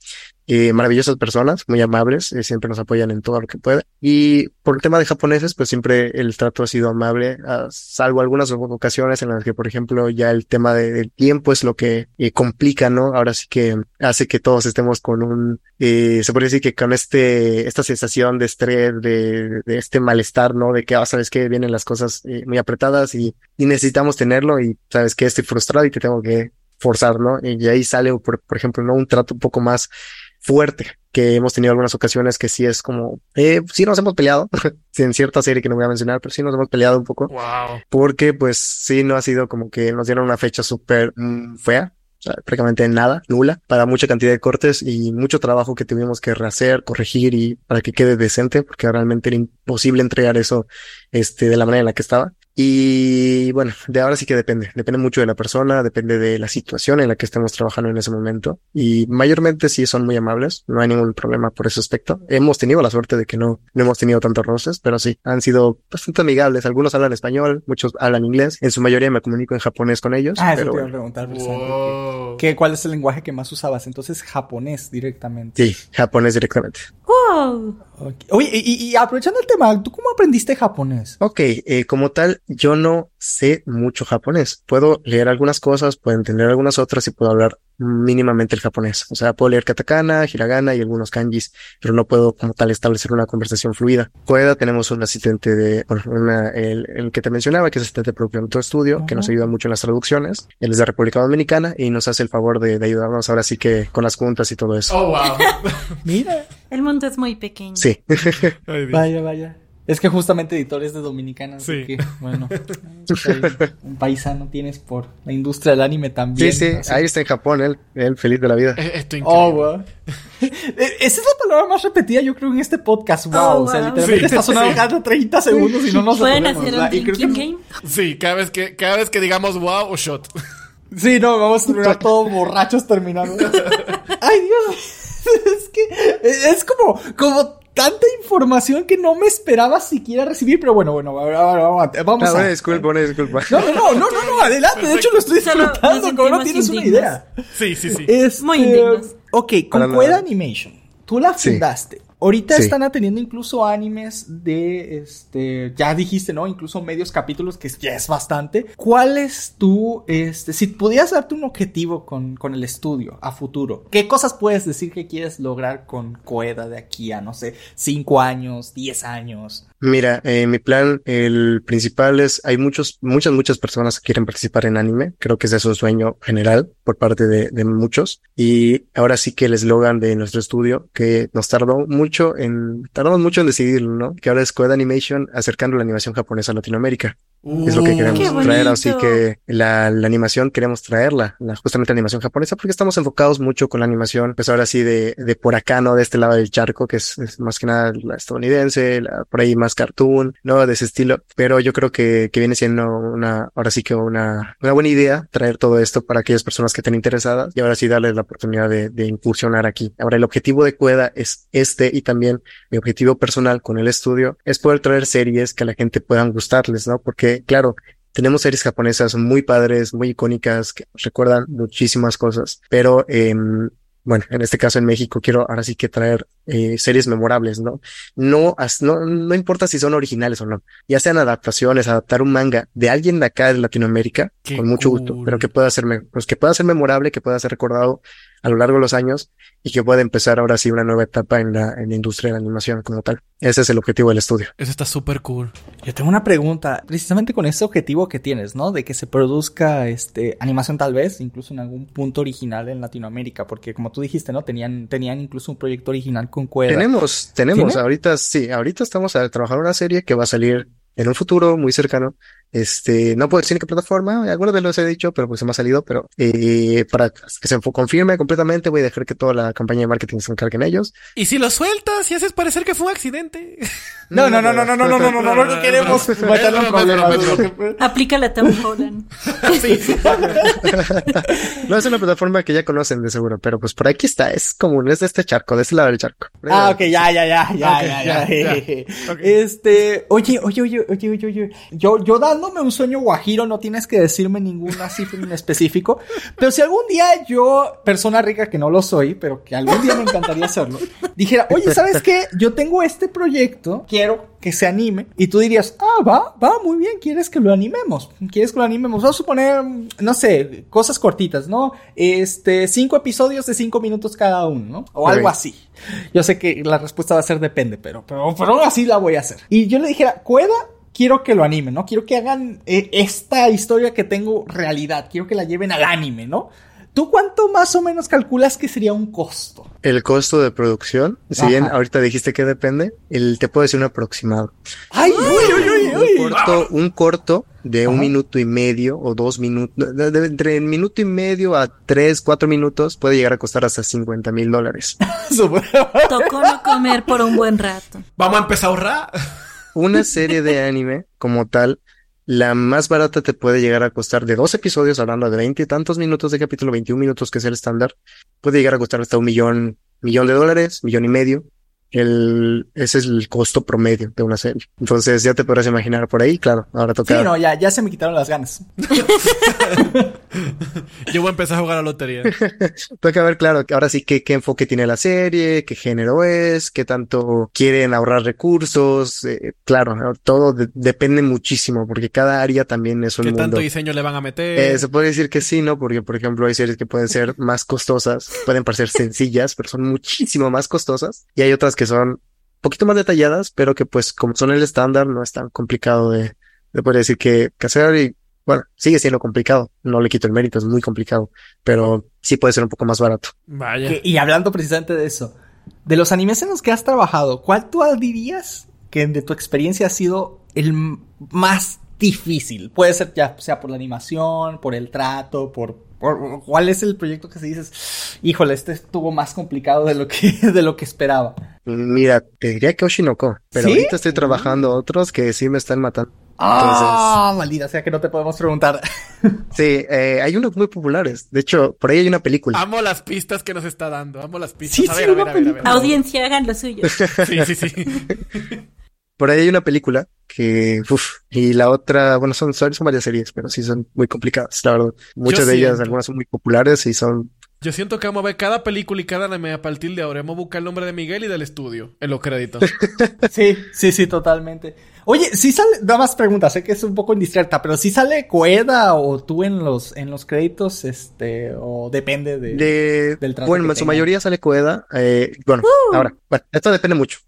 eh, maravillosas personas, muy amables, eh, siempre nos apoyan en todo lo que puede. Y por el tema de japoneses, pues siempre el trato ha sido amable, uh, salvo algunas ocasiones en las que, por ejemplo, ya el tema de, del tiempo es lo que eh, complica, ¿no? Ahora sí que hace que todos estemos con un, se podría decir que con este, esta sensación de estrés, de, de este malestar, ¿no? De que, ah, sabes que vienen las cosas muy apretadas y, y necesitamos tenerlo y sabes que estoy frustrado y te tengo que forzar, ¿no? Y ahí sale, por, por ejemplo, ¿no? Un trato un poco más fuerte que hemos tenido algunas ocasiones que sí es como, eh, sí nos hemos peleado, en cierta serie que no voy a mencionar, pero sí nos hemos peleado un poco. Wow. Porque pues sí no ha sido como que nos dieron una fecha súper mm, fea, prácticamente nada, nula, para mucha cantidad de cortes y mucho trabajo que tuvimos que rehacer, corregir y para que quede decente, porque realmente era imposible entregar eso, este, de la manera en la que estaba. Y bueno, de ahora sí que depende. Depende mucho de la persona, depende de la situación en la que estemos trabajando en ese momento. Y mayormente sí son muy amables. No hay ningún problema por ese aspecto. Hemos tenido la suerte de que no, no hemos tenido tantos roces, pero sí, han sido bastante amigables. Algunos hablan español, muchos hablan inglés. En su mayoría me comunico en japonés con ellos. Ah, eso pero te iba a preguntar precisamente. Wow. ¿Qué, ¿Cuál es el lenguaje que más usabas? Entonces, japonés directamente. Sí, japonés directamente. Wow. Ok. Oye, y, y- y aprovechando el tema, ¿tú cómo aprendiste japonés? Ok, eh, como tal, yo no sé mucho japonés. Puedo leer algunas cosas, puedo entender algunas otras y puedo hablar mínimamente el japonés. O sea, puedo leer katakana, hiragana y algunos kanjis, pero no puedo como tal establecer una conversación fluida. Coeda tenemos un asistente de, bueno, una- el, el que te mencionaba, que es asistente propio de nuestro estudio, que nos ayuda mucho en las traducciones. Él es de República Dominicana y nos hace el favor de, de ayudarnos ahora sí que con las juntas y todo eso. Oh, wow. Mira. El mundo es muy pequeño. Sí. Vaya, vaya. Es que justamente editores de Dominicana, así Sí. que, bueno, ahí un paisano tienes por la industria del anime también. Sí, sí, así. ahí está en Japón, él, él feliz de la vida. Eh, Esto Oh, increíble. wow. Eh, Esa es la palabra más repetida, yo creo, en este podcast. Wow. Oh, O sea, wow. literalmente Sí, está sonando sí. cada 30 segundos y no nos Pueden hacer un Y creo drinking que- game. Sí, cada vez que, cada vez que digamos wow o shot. Sí, no, vamos a terminar todos borrachos terminando. Ay, Dios. Es que es como, como tanta información que no me esperaba siquiera recibir, pero bueno, bueno, vamos a. Una disculpa, una disculpa. no, no, no, no, no, no, adelante. De hecho, lo estoy disfrutando, como no tienes una idea. Sí, sí, sí. Este, Muy indignos. Ok, con. Animation, tú la Sí. fundaste. Ahorita Sí. están atendiendo incluso animes de, este, ya dijiste, ¿no? Incluso medios capítulos, que ya es bastante. ¿Cuál es tu, este, si pudieras darte un objetivo con, con el estudio a futuro, ¿qué cosas puedes decir que quieres lograr con Coeda de aquí a, no sé, 5 años, 10 años? Mira, eh, mi plan, el principal es, hay muchos, muchas, muchas personas que quieren participar en anime. Creo que ese es un sueño general por parte de, de muchos. Y ahora sí que el eslogan de nuestro estudio, que nos tardó mucho en, tardamos mucho en decidirlo, ¿no? Que ahora es Coed Animation acercando la animación japonesa a Latinoamérica. Es lo que Uh, queremos traer, así que la, la animación queremos traerla, la, justamente la animación japonesa, porque estamos enfocados mucho con la animación, pues ahora sí de, de por acá, ¿no? De este lado del charco, que es, es más que nada la estadounidense, la, por ahí más cartoon, ¿no? De ese estilo, pero yo creo que, que viene siendo una, ahora sí que una, una buena idea traer todo esto para aquellas personas que estén interesadas y ahora sí darles la oportunidad de, de incursionar aquí. Ahora el objetivo de Cueda es este y también mi objetivo personal con el estudio es poder traer series que a la gente puedan gustarles, ¿no? Porque, claro, tenemos series japonesas muy padres, muy icónicas, que nos recuerdan muchísimas cosas, pero, em, bueno, en este caso en México quiero ahora sí que traer eh, series memorables, ¿no? No, no, no importa si son originales o no, ya sean adaptaciones, adaptar un manga de alguien de acá de Latinoamérica, Qué con mucho gusto, pero que pueda ser, pues que pueda ser memorable, que pueda ser recordado a lo largo de los años y que pueda empezar ahora sí una nueva etapa en la, en la industria de la animación como tal. Ese es el objetivo del estudio. Eso está súper cool. Yo tengo una pregunta, precisamente con ese objetivo que tienes, ¿no? De que se produzca este animación tal vez, incluso en algún punto original en Latinoamérica, porque como tú dijiste, ¿no? Tenían, tenían incluso un proyecto original con Cueva. Tenemos, tenemos, ¿Tiene? ahorita sí, ahorita estamos a trabajar una serie que va a salir en un futuro muy cercano. Este, no puedo decir en qué plataforma, algunos de los he dicho, pero pues se me ha salido, pero eh, para que se confirme completamente, voy a dejar que toda la campaña de marketing se encarguen ellos. Y si lo sueltas y haces parecer que fue un accidente. No, no, no, no, no, no, no, no, no, no, no, no queremos meterle en problemas. Aplícale a Tom Holland. Sí, sí. No es una plataforma que ya conocen de seguro, pero pues por aquí está, es común, es de este charco, de este lado del charco. Ah, ok, ya, ya, ya, ya, ya, ya. Este, oye, oye, oye, oye, oye, oye, yo, yo dándome un sueño guajiro, no tienes que decirme ninguna cifra en específico, pero si algún día yo, persona rica que no lo soy, pero que algún día me encantaría hacerlo, dijera, oye, ¿sabes qué? Yo tengo este proyecto, quiero que se anime, y tú dirías, ah, va, va, muy bien, ¿quieres que lo animemos? ¿Quieres que lo animemos? Vamos a suponer, no sé, cosas cortitas, ¿no? Este, cinco episodios de cinco minutos cada uno, ¿no? O algo así. Yo sé que la respuesta va a ser depende, pero, pero, pero así la voy a hacer. Y yo le dijera, Cueda quiero que lo animen, ¿no? Quiero que hagan eh, esta historia que tengo realidad, quiero que la lleven al anime, ¿no? ¿Tú cuánto más o menos calculas que sería un costo? El costo de producción, si bien ahorita dijiste que depende, el, te puedo decir un aproximado. ¡Ay, uy, uy, uy, uy! Un corto, un corto de un minuto y medio o dos minutos, de, de, entre un minuto y medio a tres, cuatro minutos puede llegar a costar hasta 50 mil dólares. Tocó no comer por un buen rato. Vamos a empezar a ahorrar. Una serie de anime como tal la más barata te puede llegar a costar de dos episodios, hablando de veinte y tantos minutos de capítulo, 21 minutos que es el estándar, puede llegar a costar hasta un millón, millón de dólares, millón y medio. El, ese es el costo promedio de una serie. Entonces ya te podrás imaginar por ahí, claro. Ahora toca. Sí, no, ya, ya se me quitaron las ganas. Yo voy a empezar a jugar a lotería. toca ver, claro, ahora sí qué, qué enfoque tiene la serie, qué género es, qué tanto quieren ahorrar recursos. Eh, claro, todo de depende muchísimo porque cada área también es un ¿Qué mundo. tanto diseño le van a meter? Eh, se puede decir que sí, ¿no? Porque, por ejemplo, hay series que pueden ser más costosas, pueden parecer sencillas, pero son muchísimo más costosas. Y hay otras que son un poquito más detalladas, pero que pues como son el estándar, no es tan complicado de, de poder decir que, que hacer y bueno, sigue siendo complicado, no le quito el mérito, es muy complicado, pero sí puede ser un poco más barato. Vaya. Que- y hablando precisamente de eso, de los animes en los que has trabajado, ¿cuál tú dirías que de tu experiencia ha sido el más difícil? Puede ser ya sea por la animación, por el trato, por- ¿cuál es el proyecto que se dices, híjole, este estuvo más complicado de lo que de lo que esperaba? Mira, te diría que Oshinoko, pero ¿Sí? ahorita estoy trabajando otros que sí me están matando. Ah, maldita sea que no te podemos preguntar. Sí, eh, hay unos muy populares. De hecho, por ahí hay una película. Amo las pistas que nos está dando. Amo las pistas. Sí, a sí, ver, a ver, a ver, a ver. Audiencia, hagan lo suyo. Sí, sí, sí. Por ahí hay una película que, uff, y la otra, bueno, son, son, son varias series, pero sí son muy complicadas, la verdad. Muchas de ellas, algunas son muy populares y son Yo siento que vamos a ver cada película y cada anime a partir de ahora. Vamos a buscar el nombre de Miguel y del estudio en los créditos. Sí, sí, sí, totalmente. Oye, si sale, nada más pregunta, sé que es un poco indiscreta, pero si sale Coeda o tú en los, en los créditos, este, o depende de... De, del trato bueno, en su mayoría sale Coeda. Eh, bueno, ahora, bueno, esto depende mucho.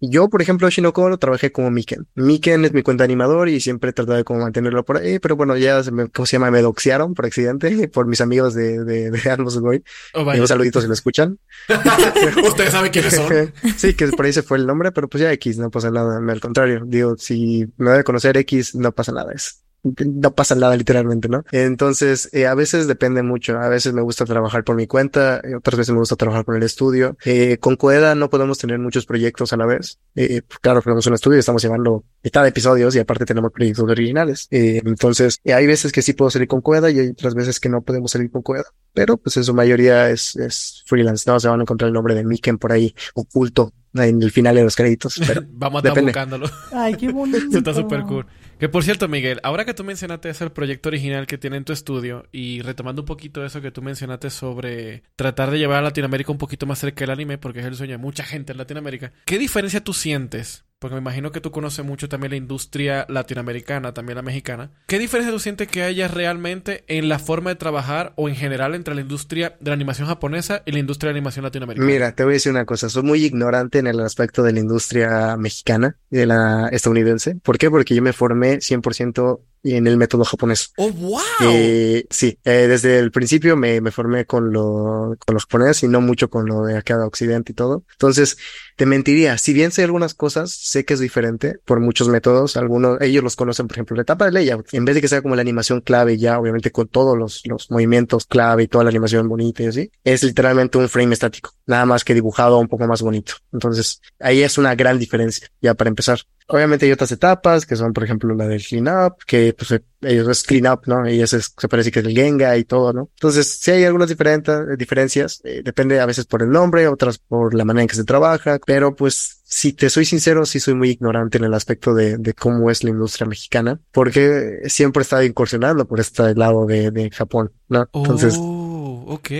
Yo, por ejemplo, Shinoko lo trabajé como Miken. Miken es mi cuenta animador y siempre he tratado de como mantenerlo por ahí, pero bueno, ya se me, ¿cómo se llama? Me doxearon por accidente por mis amigos de, de, de Atmos Goy. Oh, Y vaya. un saludito si lo escuchan. Ustedes saben quiénes son. sí, que por ahí se fue el nombre, pero pues ya X, no pasa nada. Al contrario, digo, si me debe conocer X, no pasa nada. Es, no pasa nada literalmente, ¿no? Entonces, eh, a veces depende mucho. A veces me gusta trabajar por mi cuenta, eh, otras veces me gusta trabajar con el estudio. Eh, con Coeda no podemos tener muchos proyectos a la vez. Eh, pues, claro, tenemos un estudio y estamos llevando mitad de episodios y aparte tenemos proyectos originales. Eh, entonces, eh, hay veces que sí puedo salir con Coeda y hay otras veces que no podemos salir con Coeda. Pero pues en su mayoría es, es freelance, ¿no? Se van a encontrar el nombre de Miken por ahí oculto en el final de los créditos. Pero Vamos a estar Depende. buscándolo. Ay, qué bonito. Eso está súper cool. Que por cierto, Miguel, ahora que tú mencionaste ese proyecto original que tiene en tu estudio y retomando un poquito eso que tú mencionaste sobre tratar de llevar a Latinoamérica un poquito más cerca del anime, porque es el sueño de mucha gente en Latinoamérica, ¿qué diferencia tú sientes? Porque me imagino que tú conoces mucho también la industria latinoamericana, también la mexicana. ¿Qué diferencia tú sientes que haya realmente en la forma de trabajar o en general entre la industria de la animación japonesa y la industria de la animación latinoamericana? Mira, te voy a decir una cosa, soy muy ignorante en el aspecto de la industria mexicana y de la estadounidense. ¿Por qué? Porque yo me formé 100% en el método japonés. ¡Oh, wow! Eh, sí, eh, desde el principio me, me formé con lo, con los japoneses y no mucho con lo de acá de Occidente y todo. Entonces, te mentiría. Si bien sé algunas cosas, sé que es diferente por muchos métodos. Algunos, ellos los conocen, por ejemplo, la etapa de layout. En vez de que sea como la animación clave ya, obviamente con todos los, los movimientos clave y toda la animación bonita y así, es literalmente un frame estático. Nada más que dibujado un poco más bonito. Entonces, ahí es una gran diferencia, ya para empezar. Obviamente hay otras etapas que son, por ejemplo, la del clean up, que pues ellos es clean up, ¿no? Y ese es- se parece que es el Genga y todo, ¿no? Entonces, sí hay algunas diferentes diferencias, eh, depende a veces por el nombre, otras por la manera en que se trabaja, pero pues, si te soy sincero, sí soy muy ignorante en el aspecto de, de cómo es la industria mexicana, porque siempre he estado incursionando por este lado de, de Japón, ¿no? Entonces, Oh, ok.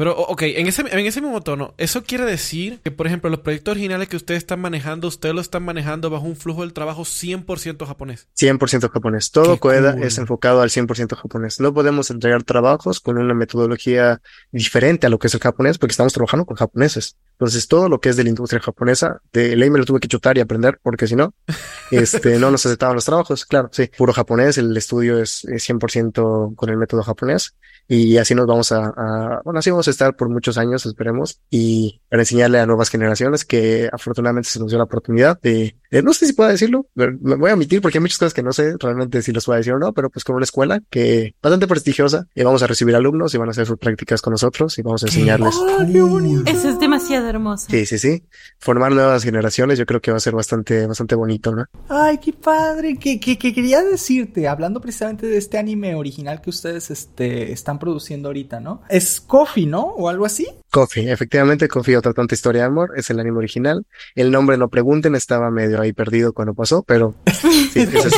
Pero, ok, en ese, en ese mismo tono, ¿eso quiere decir que, por ejemplo, los proyectos originales que ustedes están manejando, ustedes lo están manejando bajo un flujo del trabajo 100% japonés? 100% japonés. Todo Qué Coeda cool. es enfocado al 100% japonés. No podemos entregar trabajos con una metodología diferente a lo que es el japonés porque estamos trabajando con japoneses. Entonces, todo lo que es de la industria japonesa, de ley me lo tuve que chutar y aprender, porque si no, este, no nos aceptaban los trabajos. Claro, sí, puro japonés, el estudio es, es 100% con el método japonés. Y así nos vamos a, a, bueno, así vamos a estar por muchos años, esperemos, y para enseñarle a nuevas generaciones que afortunadamente se nos dio la oportunidad de, de no sé si puedo decirlo, me voy a omitir porque hay muchas cosas que no sé realmente si los puedo decir o no, pero pues como una escuela que bastante prestigiosa y vamos a recibir alumnos y van a hacer sus prácticas con nosotros y vamos a enseñarles. Oh, Eso es demasiado hermoso. Sí, sí, sí. Formar nuevas generaciones yo creo que va a ser bastante, bastante bonito, ¿no? Ay, qué padre. Que, que, que quería decirte, hablando precisamente de este anime original que ustedes este, están produciendo ahorita, ¿no? Es Coffee, ¿no? O algo así. Coffee, efectivamente, Coffee, otra tonta historia de amor, es el anime original. El nombre no pregunten, estaba medio ahí perdido cuando pasó, pero sí, ese es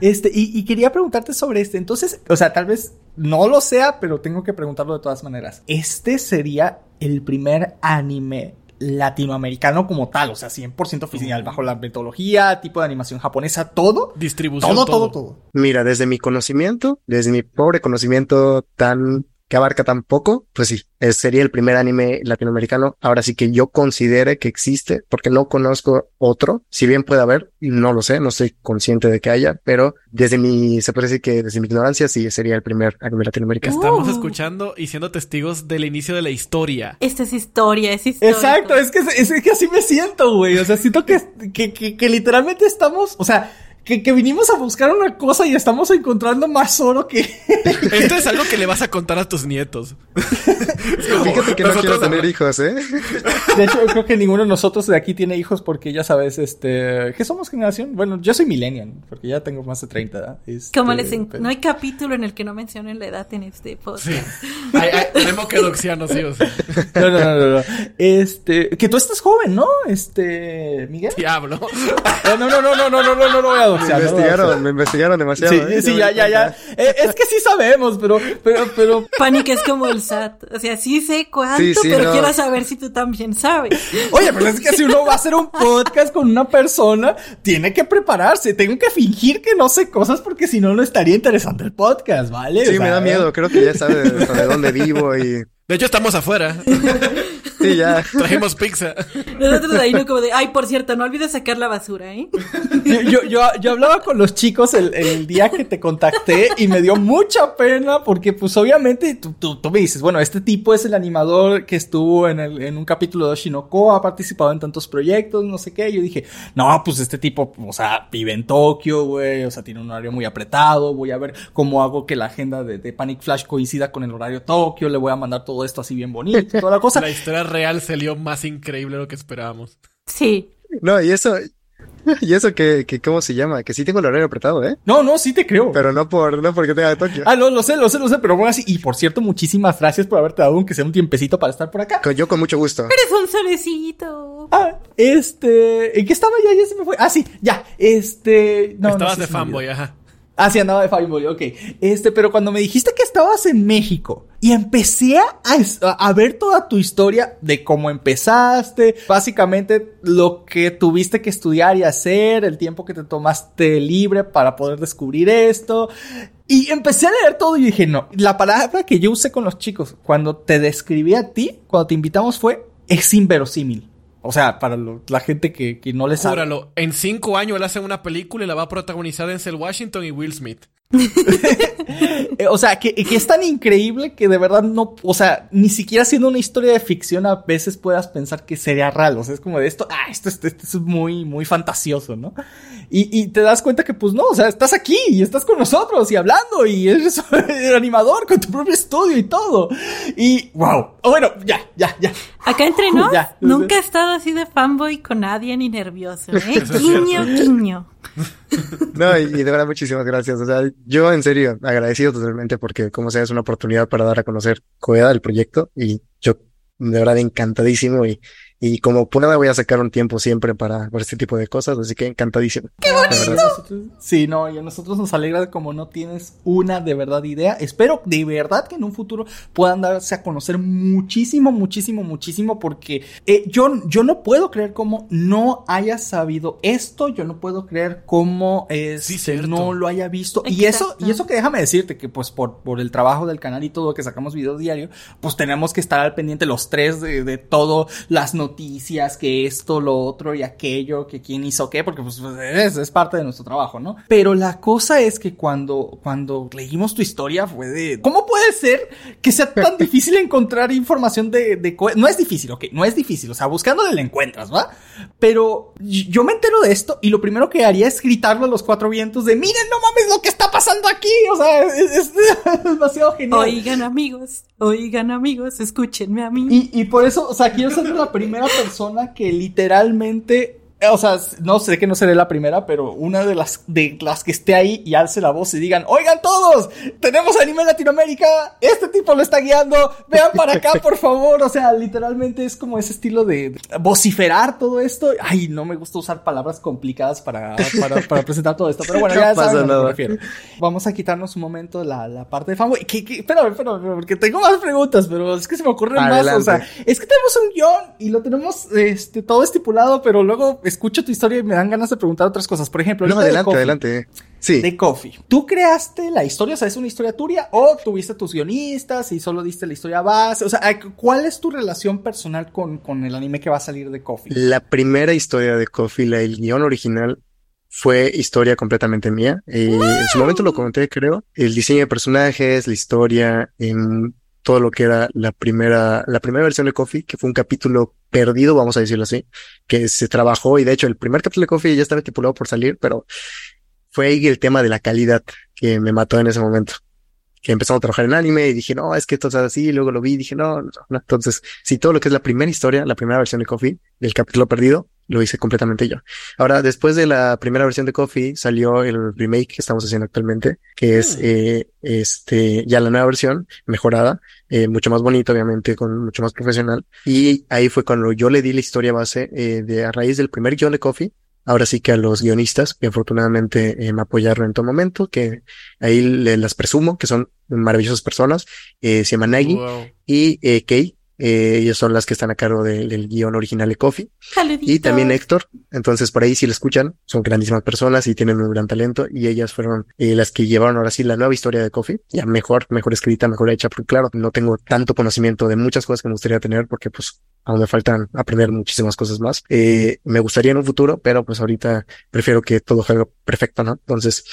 Este, y, y, quería preguntarte sobre este. Entonces, o sea, tal vez no lo sea, pero tengo que preguntarlo de todas maneras. Este sería el primer anime latinoamericano como tal, o sea, 100% oficial, bajo la metodología, tipo de animación japonesa, todo. Distribución. Todo, todo, todo. todo. Mira, desde mi conocimiento, desde mi pobre conocimiento tan que abarca tan poco, pues sí, sería el primer anime latinoamericano. Ahora sí que yo considere que existe, porque no conozco otro. Si bien puede haber, no lo sé, no estoy consciente de que haya, pero desde mi, se puede decir que desde mi ignorancia, sí, sería el primer anime latinoamericano. Estamos uh. escuchando y siendo testigos del inicio de la historia. Esta es historia, es historia. Exacto, es que, es, es que así me siento, güey. O sea, siento que, que, que, que literalmente estamos, o sea, que, que, vinimos a buscar una cosa y estamos encontrando más oro que. Esto es algo que le vas a contar a tus nietos. Fíjate que no quiero tener hijos, ¿eh? De hecho, creo que ninguno de nosotros de aquí tiene hijos porque ya sabes, este. ¿Qué somos generación? Bueno, yo soy millennial, porque ya tengo más de 30, ¿verdad? Este, Como les pero... No hay capítulo en el que no mencionen la edad en este podcast. Sí. Hay, hay, tenemos que sí o. No, no, no, no, no. Este. Que tú estás joven, ¿no? Este. Miguel. Diablo. No, no, no, no, no, no, no, no, no, no voy me investigaron, me investigaron demasiado. Sí, ¿eh? sí, ya, ya, ya. Eh, es que sí sabemos, pero, pero, pero. Panic es como el SAT. O sea, sí sé cuánto, sí, sí, pero no. quiero saber si tú también sabes. Oye, pero es que si uno va a hacer un podcast con una persona, tiene que prepararse. Tengo que fingir que no sé cosas porque si no, no estaría interesante el podcast, ¿vale? Sí, o sea, me da miedo. Creo que ya sabe de dónde vivo y. De hecho, estamos afuera. Sí, ya. Trajimos pizza. Nosotros ahí no como de, ay, por cierto, no olvides sacar la basura, ¿eh? Yo, yo, yo, yo hablaba con los chicos el, el, día que te contacté y me dio mucha pena porque, pues, obviamente, tú, tú, tú, me dices, bueno, este tipo es el animador que estuvo en, el, en un capítulo de Oshinoko, ha participado en tantos proyectos, no sé qué. Yo dije, no, pues, este tipo, o sea, vive en Tokio, güey, o sea, tiene un horario muy apretado, voy a ver cómo hago que la agenda de, de Panic Flash coincida con el horario Tokio, le voy a mandar todo esto así bien bonito, toda la cosa. La historia real salió más increíble de lo que esperábamos. Sí. No, y eso, y eso que, que, ¿cómo se llama? Que sí tengo el horario apretado, ¿eh? No, no, sí te creo. Pero no por, no porque tenga de Tokio. Ah, no, lo sé, lo sé, lo sé, pero bueno, así. Y por cierto, muchísimas gracias por haberte dado aunque sea un tiempecito para estar por acá. Con, yo con mucho gusto. Eres un solecito. Ah, este, ¿en qué estaba ya? Ya se me fue. Ah, sí, ya, este, no. Estabas no sé de si fanboy, ajá. Ah, sí, andaba de fanboy, ok. Este, pero cuando me dijiste que estabas en México y empecé a, a, ver toda tu historia de cómo empezaste, básicamente lo que tuviste que estudiar y hacer, el tiempo que te tomaste libre para poder descubrir esto. Y empecé a leer todo y dije, no, la palabra que yo usé con los chicos cuando te describí a ti, cuando te invitamos fue, es inverosímil. O sea, para lo, la gente que, que, no le sabe. Júralo, en cinco años él hace una película y la va a protagonizar Denzel Washington y Will Smith. o sea, que, que, es tan increíble que de verdad no, o sea, ni siquiera siendo una historia de ficción a veces puedas pensar que sería real. O sea, es como de esto, ah, esto, esto, esto es muy, muy fantasioso, ¿no? Y, y, te das cuenta que pues no, o sea, estás aquí y estás con nosotros y hablando y eres el animador con tu propio estudio y todo. Y wow. Bueno, ya, ya, ya. Acá entre nos, ya, nunca he estado así de fanboy con nadie ni nervioso, ¿eh? Guiño, guiño. No, y, y, de verdad muchísimas gracias. O sea, yo en serio agradecido totalmente porque como sea es una oportunidad para dar a conocer Coeda el proyecto y yo de verdad encantadísimo y Y como pueda voy a sacar un tiempo siempre para, para este tipo de cosas, así que encantadísimo. ¡Qué bonito! Sí, no, y a nosotros nos alegra como no tienes una de verdad idea. Espero de verdad que en un futuro puedan darse a conocer muchísimo, muchísimo, muchísimo, porque eh, yo, yo no puedo creer cómo no haya sabido esto, yo no puedo creer cómo este, no lo haya visto. Y eso, y eso que déjame decirte que pues por, por el trabajo del canal y todo que sacamos videos diario, pues tenemos que estar al pendiente los tres de, de todo, las noticias, que esto, lo otro y aquello, que quién hizo qué, porque pues es, es parte de nuestro trabajo, ¿no? Pero la cosa es que cuando, cuando leímos tu historia fue de, ¿cómo puede ser que sea tan difícil encontrar información de, de no es difícil, ok, no es difícil, o sea, buscándole la encuentras, ¿va? Pero yo me entero de esto y lo primero que haría es gritarlo a los cuatro vientos de, miren, no mames lo que está pasando aquí, o sea, es, es demasiado genial. Oigan amigos, oigan amigos, escúchenme a mí. Y, y por eso, o sea, quiero ser la primera persona que literalmente o sea, no sé que no seré la primera, pero una de las de las que esté ahí y alce la voz y digan, oigan todos, tenemos anime en Latinoamérica, este tipo lo está guiando, vean para acá, por favor. O sea, literalmente es como ese estilo de vociferar todo esto. Ay, no me gusta usar palabras complicadas para, para, para presentar todo esto, pero bueno, ya pasa saben a que nada. me refiero. Vamos a quitarnos un momento la, la parte de fanboy. Que, que, espérame, espérame, porque tengo más preguntas, pero es que se me ocurren más. O sea, es que tenemos un guion y lo tenemos este, todo estipulado, pero luego escucho tu historia y me dan ganas de preguntar otras cosas. Por ejemplo, No, de adelante, Coffee. adelante. Sí. De Coffee. ¿Tú creaste la historia? O sea, ¿es una historia tuya? ¿O tuviste tus guionistas y solo diste la historia base? O sea, ¿cuál es tu relación personal con, con el anime que va a salir de Coffee? La primera historia de Coffee, la, el guion original, fue historia completamente mía. Eh, En su momento lo comenté, creo. El diseño de personajes, la historia, en todo lo que era la primera, la primera versión de Coffee, que fue un capítulo perdido, vamos a decirlo así, que se trabajó y de hecho el primer capítulo de Coffee ya estaba estipulado por salir, pero fue ahí el tema de la calidad que me mató en ese momento. Que empezamos a trabajar en anime y dije, no, es que esto es así, y luego lo vi y dije, no, no, no. Entonces, sí, todo lo que es la primera historia, la primera versión de Coffee, del capítulo perdido, lo hice completamente yo. Ahora, después de la primera versión de Coffee, salió el remake que estamos haciendo actualmente, que es, Mm. eh, este, ya la nueva versión, mejorada, eh, mucho más bonito, obviamente, con mucho más profesional. Y ahí fue cuando yo le di la historia base, eh, de a raíz del primer guion de Coffee, ahora sí que a los guionistas, que afortunadamente eh, me apoyaron en todo momento, que ahí le- las presumo, que son maravillosas personas, eh, se llama Nagi Wow. y eh, Kei, eh, ellos son las que están a cargo del- del guion original de Coffee. Y también Héctor. Entonces, por ahí si lo escuchan, son grandísimas personas y tienen un gran talento. Y ellas fueron eh, las que llevaron ahora sí la nueva historia de Coffee. Ya mejor, mejor escrita, mejor hecha. Porque claro, no tengo tanto conocimiento de muchas cosas que me gustaría tener porque pues aún me faltan aprender muchísimas cosas más. Eh, me gustaría en un futuro, pero pues ahorita prefiero que todo salga perfecto, ¿no? Entonces,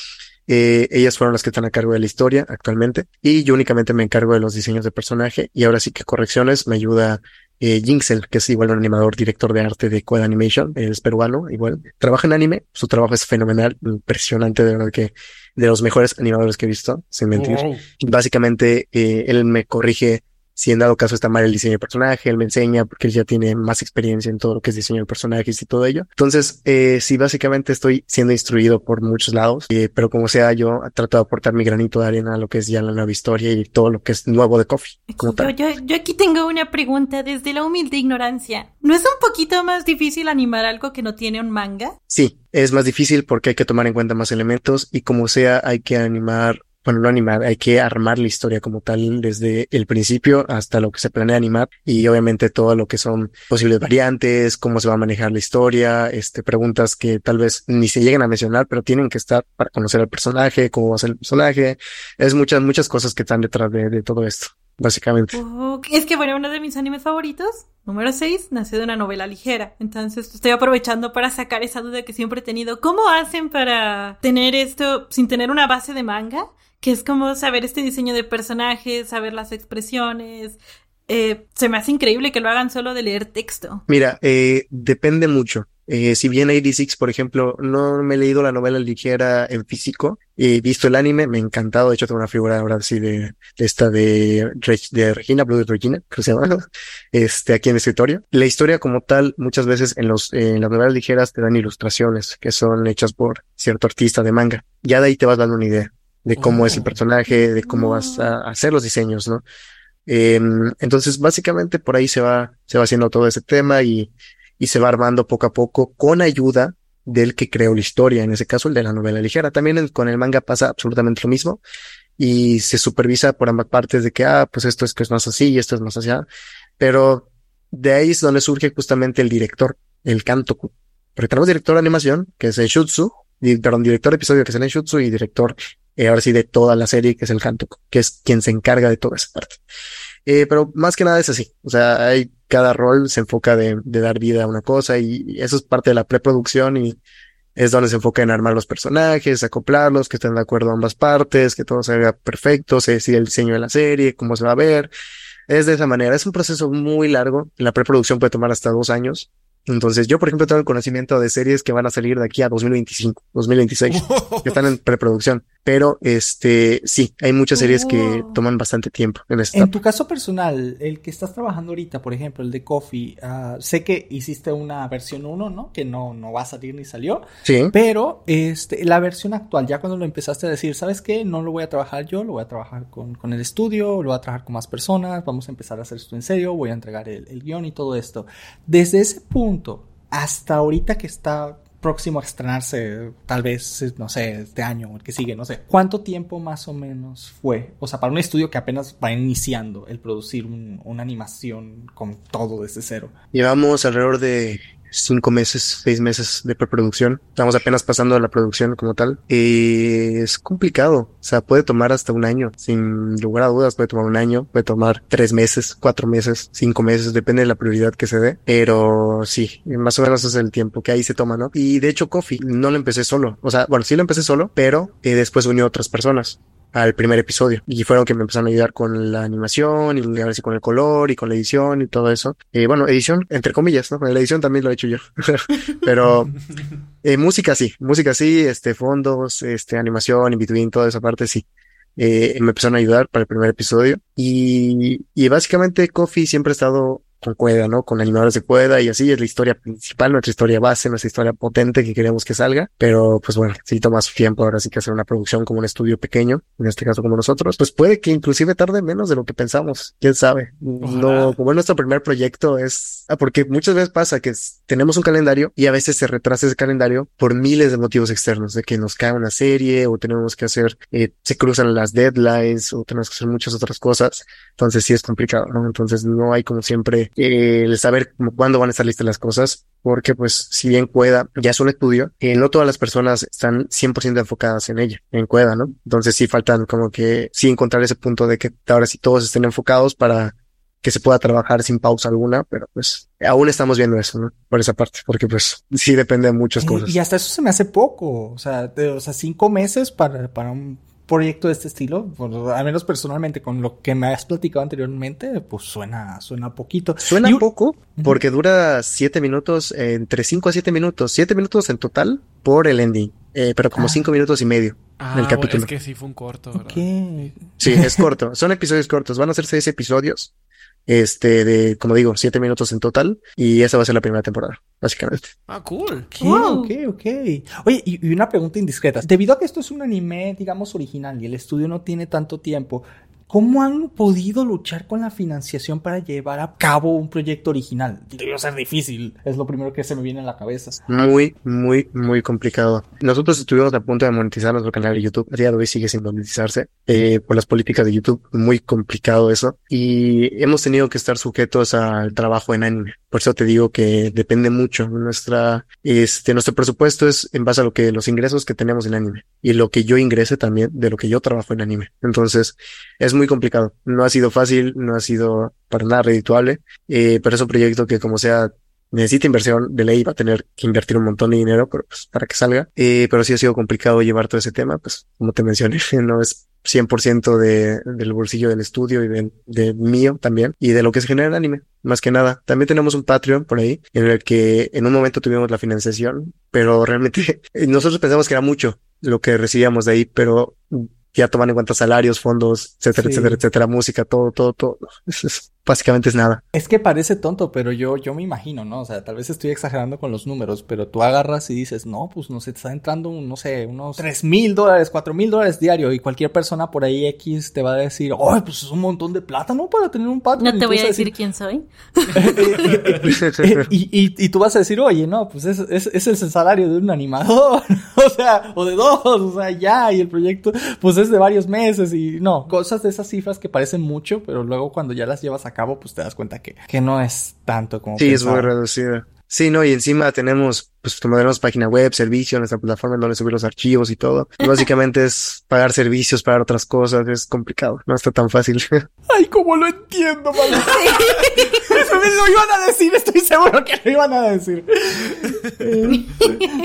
eh, ellas fueron las que están a cargo de la historia actualmente y yo únicamente me encargo de los diseños de personaje y ahora sí que correcciones me ayuda eh, Jinxel, que es igual un animador, director de arte de Quad Animation, él es peruano, igual. Trabaja en anime, su trabajo es fenomenal, impresionante, de verdad que de los mejores animadores que he visto, sin mentir. Wow. Básicamente, eh, él me corrige si en dado caso está mal el diseño de personaje, él me enseña porque él ya tiene más experiencia en todo lo que es diseño de personajes y todo ello. Entonces, eh, sí, básicamente estoy siendo instruido por muchos lados, eh, pero como sea, yo trato de aportar mi granito de arena a lo que es ya la nueva historia y todo lo que es nuevo de Coffee, como Yo, tal. yo, yo aquí tengo una pregunta desde la humilde ignorancia. ¿No es un poquito más difícil animar algo que no tiene un manga? Sí, es más difícil porque hay que tomar en cuenta más elementos y como sea, hay que animar, bueno, no animar, hay que armar la historia como tal desde el principio hasta lo que se planea animar y obviamente todo lo que son posibles variantes, cómo se va a manejar la historia, este, preguntas que tal vez ni se lleguen a mencionar, pero tienen que estar para conocer al personaje, cómo va a ser el personaje. Es muchas, muchas cosas que están detrás de, de todo esto, básicamente. Es que, bueno, uno de mis animes favoritos, número 6, nació de una novela ligera. Entonces estoy aprovechando para sacar esa duda que siempre he tenido. ¿Cómo hacen para tener esto sin tener una base de manga? Que es como saber este diseño de personajes, saber las expresiones. Eh, se me hace increíble que lo hagan solo de leer texto. Mira, eh, depende mucho. Eh, si bien 86, por ejemplo, no me he leído la novela ligera en físico, he visto el anime, me ha encantado. De hecho, tengo una figura ahora sí de, esta de Regina, Blue de Regina, creo que se llama, este, aquí en el escritorio. La historia como tal, muchas veces en los, en las novelas ligeras te dan ilustraciones que son hechas por cierto artista de manga. Ya de ahí te vas dando una idea de cómo es el personaje, de cómo vas a hacer los diseños, ¿no? Em, entonces, básicamente por ahí se va, se va haciendo todo ese tema y, y se va armando poco a poco con ayuda del que creó la historia, en ese caso el de la novela ligera. También con el manga pasa absolutamente lo mismo y se supervisa por ambas partes de que, ah, pues esto es que es más así y esto es más allá. Pero de ahí es donde surge justamente el director, el Kantoku. Porque tenemos director de animación, que es el Shutsu, perdón, director de episodio, que es el Shutsu, y director, eh, ahora sí, de toda la serie, que es el Kantoku, que es quien se encarga de toda esa parte. Eh, pero más que nada es así. O sea, hay cada rol se enfoca de, de dar vida a una cosa y, eso es parte de la preproducción y es donde se enfoca en armar los personajes, acoplarlos, que estén de acuerdo ambas partes, que todo se haga perfecto, se decide el diseño de la serie, cómo se va a ver. Es de esa manera. Es un proceso muy largo. La preproducción puede tomar hasta dos años. Entonces, yo, por ejemplo, tengo el conocimiento de series que van a salir de aquí a 2025, 2026, que están en preproducción. Pero, este, sí, hay muchas series que oh. toman bastante tiempo en esta. En tu caso personal, el que estás trabajando ahorita, por ejemplo, el de Coffee, uh, sé que hiciste una versión 1, ¿no? Que no, no va a salir ni salió. Sí. Pero, este, la versión actual, ya cuando lo empezaste a decir, ¿sabes qué? No lo voy a trabajar yo, lo voy a trabajar con, con el estudio, lo voy a trabajar con más personas, vamos a empezar a hacer esto en serio, voy a entregar el, el guion y todo esto. Desde ese punto, hasta ahorita que está próximo a estrenarse, tal vez, no sé, este año o el que sigue, no sé. ¿Cuánto tiempo más o menos fue? O sea, para un estudio que apenas va iniciando el producir una animación con todo desde cero. Llevamos alrededor de cinco meses, seis meses de preproducción. Estamos apenas pasando a la producción como tal. Y es complicado. O sea, puede tomar hasta un año. Sin lugar a dudas, puede tomar un año, puede tomar tres meses, cuatro meses, cinco meses, depende de la prioridad que se dé. Pero sí, más o menos es el tiempo que ahí se toma, ¿no? Y de hecho, Coffee no lo empecé solo. O sea, bueno, sí lo empecé solo, pero eh, después unió a otras personas al primer episodio. Y fueron que me empezaron a ayudar con la animación y a ver si con el color y con la edición y todo eso. Eh, bueno, edición, entre comillas, ¿no? La edición también lo he hecho yo. Pero eh, música sí, música sí, este, fondos, este, animación, in between, toda esa parte sí. Eh, me empezaron a ayudar para el primer episodio. Y, y básicamente Coffee siempre ha estado con Cueda, ¿no? Con animadores de Cueda y así es la historia principal, nuestra historia base, nuestra historia potente que queremos que salga. Pero pues bueno, si toma su tiempo ahora sí que hacer una producción como un estudio pequeño, en este caso como nosotros, pues puede que inclusive tarde menos de lo que pensamos. Quién sabe. No, como es nuestro primer proyecto es, ah, porque muchas veces pasa que tenemos un calendario y a veces se retrasa ese calendario por miles de motivos externos, de que nos cae una serie o tenemos que hacer, eh, se cruzan las deadlines o tenemos que hacer muchas otras cosas. Entonces sí es complicado, ¿no? Entonces no hay como siempre eh, el saber cuándo van a estar listas las cosas, porque pues si bien Cueda ya es un estudio, eh, no todas las personas están 100% enfocadas en ella, en Cueda, ¿no? Entonces sí faltan como que sí encontrar ese punto de que ahora sí todos estén enfocados para que se pueda trabajar sin pausa alguna, pero pues aún estamos viendo eso, ¿no? Por esa parte, porque pues sí depende de muchas cosas. Y hasta eso se me hace poco, o sea, o sea, cinco meses para, para un proyecto de este estilo, al menos personalmente con lo que me has platicado anteriormente, pues suena, suena poquito. Suena un... poco porque dura siete minutos, entre cinco a siete minutos, siete minutos en total por el ending, eh, pero como ah. cinco minutos y medio. Ah, el capítulo. es que sí fue un corto, ¿verdad? Sí, es corto. Son episodios cortos. Van a ser seis episodios este, de, como digo, siete minutos en total, y esa va a ser la primera temporada, básicamente. Ah, cool. Ok, ok, Oye, y, una pregunta indiscreta. Debido a que esto es un anime, digamos, original, y el estudio no tiene tanto tiempo, ¿Cómo han podido luchar con la financiación para llevar a cabo un proyecto original? Debe ser difícil, es lo primero que se me viene a la cabeza. Muy, muy, muy complicado. Nosotros estuvimos a punto de monetizar nuestro canal de YouTube. A día de hoy sigue sin monetizarse eh, por las políticas de YouTube. Muy complicado eso. Y hemos tenido que estar sujetos al trabajo en anime. Por eso te digo que depende mucho. Nuestra, este, nuestro presupuesto es en base a lo que los ingresos que tenemos en anime y lo que yo ingrese también de lo que yo trabajo en anime. Entonces, es muy complicado. No ha sido fácil, no ha sido para nada redituable, eh, pero es un proyecto que como sea necesita inversión, de ley va a tener que invertir un montón de dinero pero, pues, para que salga, eh, pero sí ha sido complicado llevar todo ese tema, pues como te mencioné, no es 100% de, del bolsillo del estudio y de, de, mío también y de lo que se genera en anime, más que nada. También tenemos un Patreon por ahí en el que en un momento tuvimos la financiación, pero realmente nosotros pensamos que era mucho lo que recibíamos de ahí, pero ya toman en cuenta salarios, fondos, etcétera, etcétera, etcétera, música, todo, todo, todo. básicamente es nada. Es que parece tonto, pero yo, yo me imagino, ¿no? O sea, tal vez estoy exagerando con los números, pero tú agarras y dices, no, pues nos está entrando, no sé, unos tres mil dólares, cuatro mil dólares diario y cualquier persona por ahí X te va a decir, oh, pues es un montón de plata, ¿no? Para tener un Patreon. No te voy a decir, quién soy. y, y, y, tú vas a decir, oye, no, pues es, es, es el salario de un animador, o sea, o de dos, o sea, ya, y el proyecto, pues es de varios meses y no, cosas de esas cifras que parecen mucho, pero luego cuando ya las llevas a cabo, pues te das cuenta que, que no es tanto como. Sí, es muy reducido. Sí, no, y encima tenemos, pues tenemos página web, servicio, nuestra plataforma donde subir los archivos y todo. Y básicamente es pagar servicios, pagar otras cosas, es complicado, no está tan fácil. Ay, cómo lo entiendo, me lo iban a decir, estoy seguro que lo iban a decir.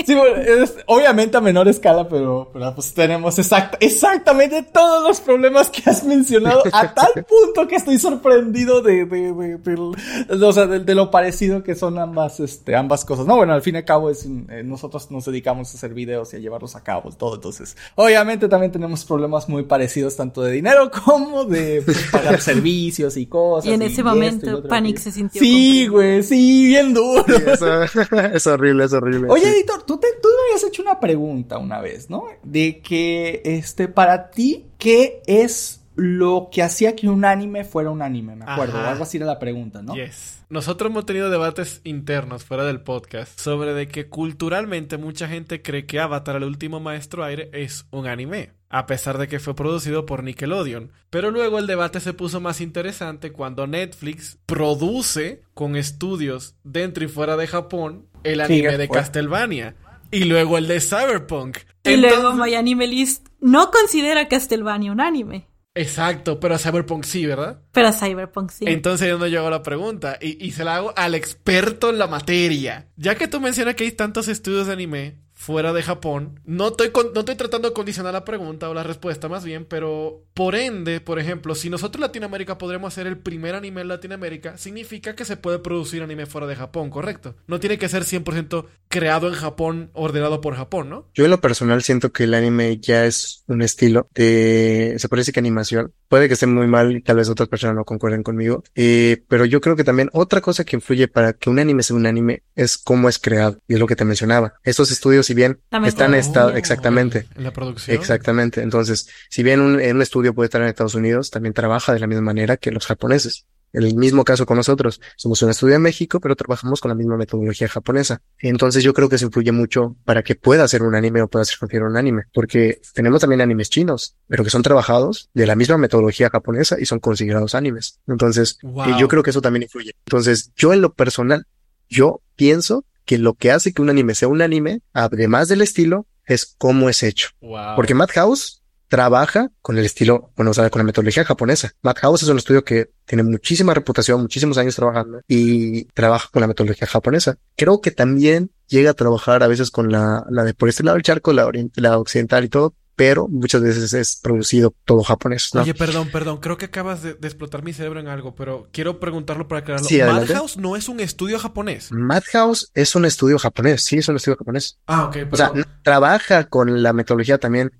sí, bueno, es, obviamente a menor escala, pero, pero pues tenemos exact, exactamente todos los problemas que has mencionado a tal punto que estoy sorprendido de, de, de, de, o sea, de lo parecido que son ambas este, ambas cosas. No, bueno, al fin y al cabo es, eh, nosotros nos dedicamos a hacer videos y a llevarlos a cabo, todo. Entonces, obviamente también tenemos problemas muy parecidos, tanto de dinero como de pues, pagar servicios y cosas. Y en ese momento Panic se sintió. Sí, güey, sí, bien duro. es horrible, es horrible. Oye, editor, tú, te, tú me habías hecho una pregunta una vez, ¿no? De que, este, para ti, ¿qué es lo que hacía que un anime fuera un anime, me acuerdo. Algo así era la pregunta, ¿no? Yes. Nosotros hemos tenido debates internos fuera del podcast sobre de que culturalmente mucha gente cree que Avatar, el último maestro aire, es un anime, a pesar de que fue producido por Nickelodeon. Pero luego el debate se puso más interesante cuando Netflix produce con estudios dentro y fuera de Japón el anime de Castlevania. Y luego el de Cyberpunk. Y luego My Anime List no considera Castlevania un anime. Exacto, pero a Cyberpunk sí, ¿verdad? Pero a Cyberpunk sí. Entonces yo no llego la pregunta y, y se la hago al experto en la materia. Ya que tú mencionas que hay tantos estudios de anime, fuera de Japón. No estoy, no estoy tratando de condicionar la pregunta o la respuesta más bien, pero por ende, por ejemplo, si nosotros en Latinoamérica podremos hacer el primer anime en Latinoamérica, significa que se puede producir anime fuera de Japón, ¿correcto? No tiene que ser 100% creado en Japón, ordenado por Japón, ¿no? Yo en lo personal siento que el anime ya es un estilo de, se parece que animación. Puede que esté muy mal y tal vez otras personas no concuerden conmigo, eh, pero yo creo que también otra cosa que influye para que un anime sea un anime es cómo es creado, y es lo que te mencionaba. Estos estudios si bien están estado exactamente. en la producción exactamente. Entonces si bien un, un estudio puede estar en Estados Unidos también trabaja de la misma manera que los japoneses. en el mismo caso con nosotros. Somos un estudio en México pero trabajamos con la misma metodología japonesa. Entonces yo creo que se influye mucho para que pueda ser un anime o pueda ser considerado un anime porque tenemos también animes chinos pero que son trabajados de la misma metodología japonesa y son considerados animes. Entonces yo creo que eso también influye. Entonces yo en lo personal yo pienso que lo que hace que un anime sea un anime, además del estilo, es cómo es hecho. Porque Madhouse trabaja con el estilo, bueno, o sea, con la metodología japonesa. Madhouse es un estudio que tiene muchísima reputación, muchísimos años trabajando y trabaja con la metodología japonesa. Creo que también llega a trabajar a veces con la, la de por este lado del charco, la, la occidental y todo, pero muchas veces es producido todo japonés. Oye, perdón, perdón, creo que acabas de, explotar mi cerebro en algo, pero quiero preguntarlo para aclararlo. Madhouse no es un estudio japonés. Madhouse es un estudio japonés, sí, es un estudio japonés. Ah, ok. O sea, trabaja con la metodología también,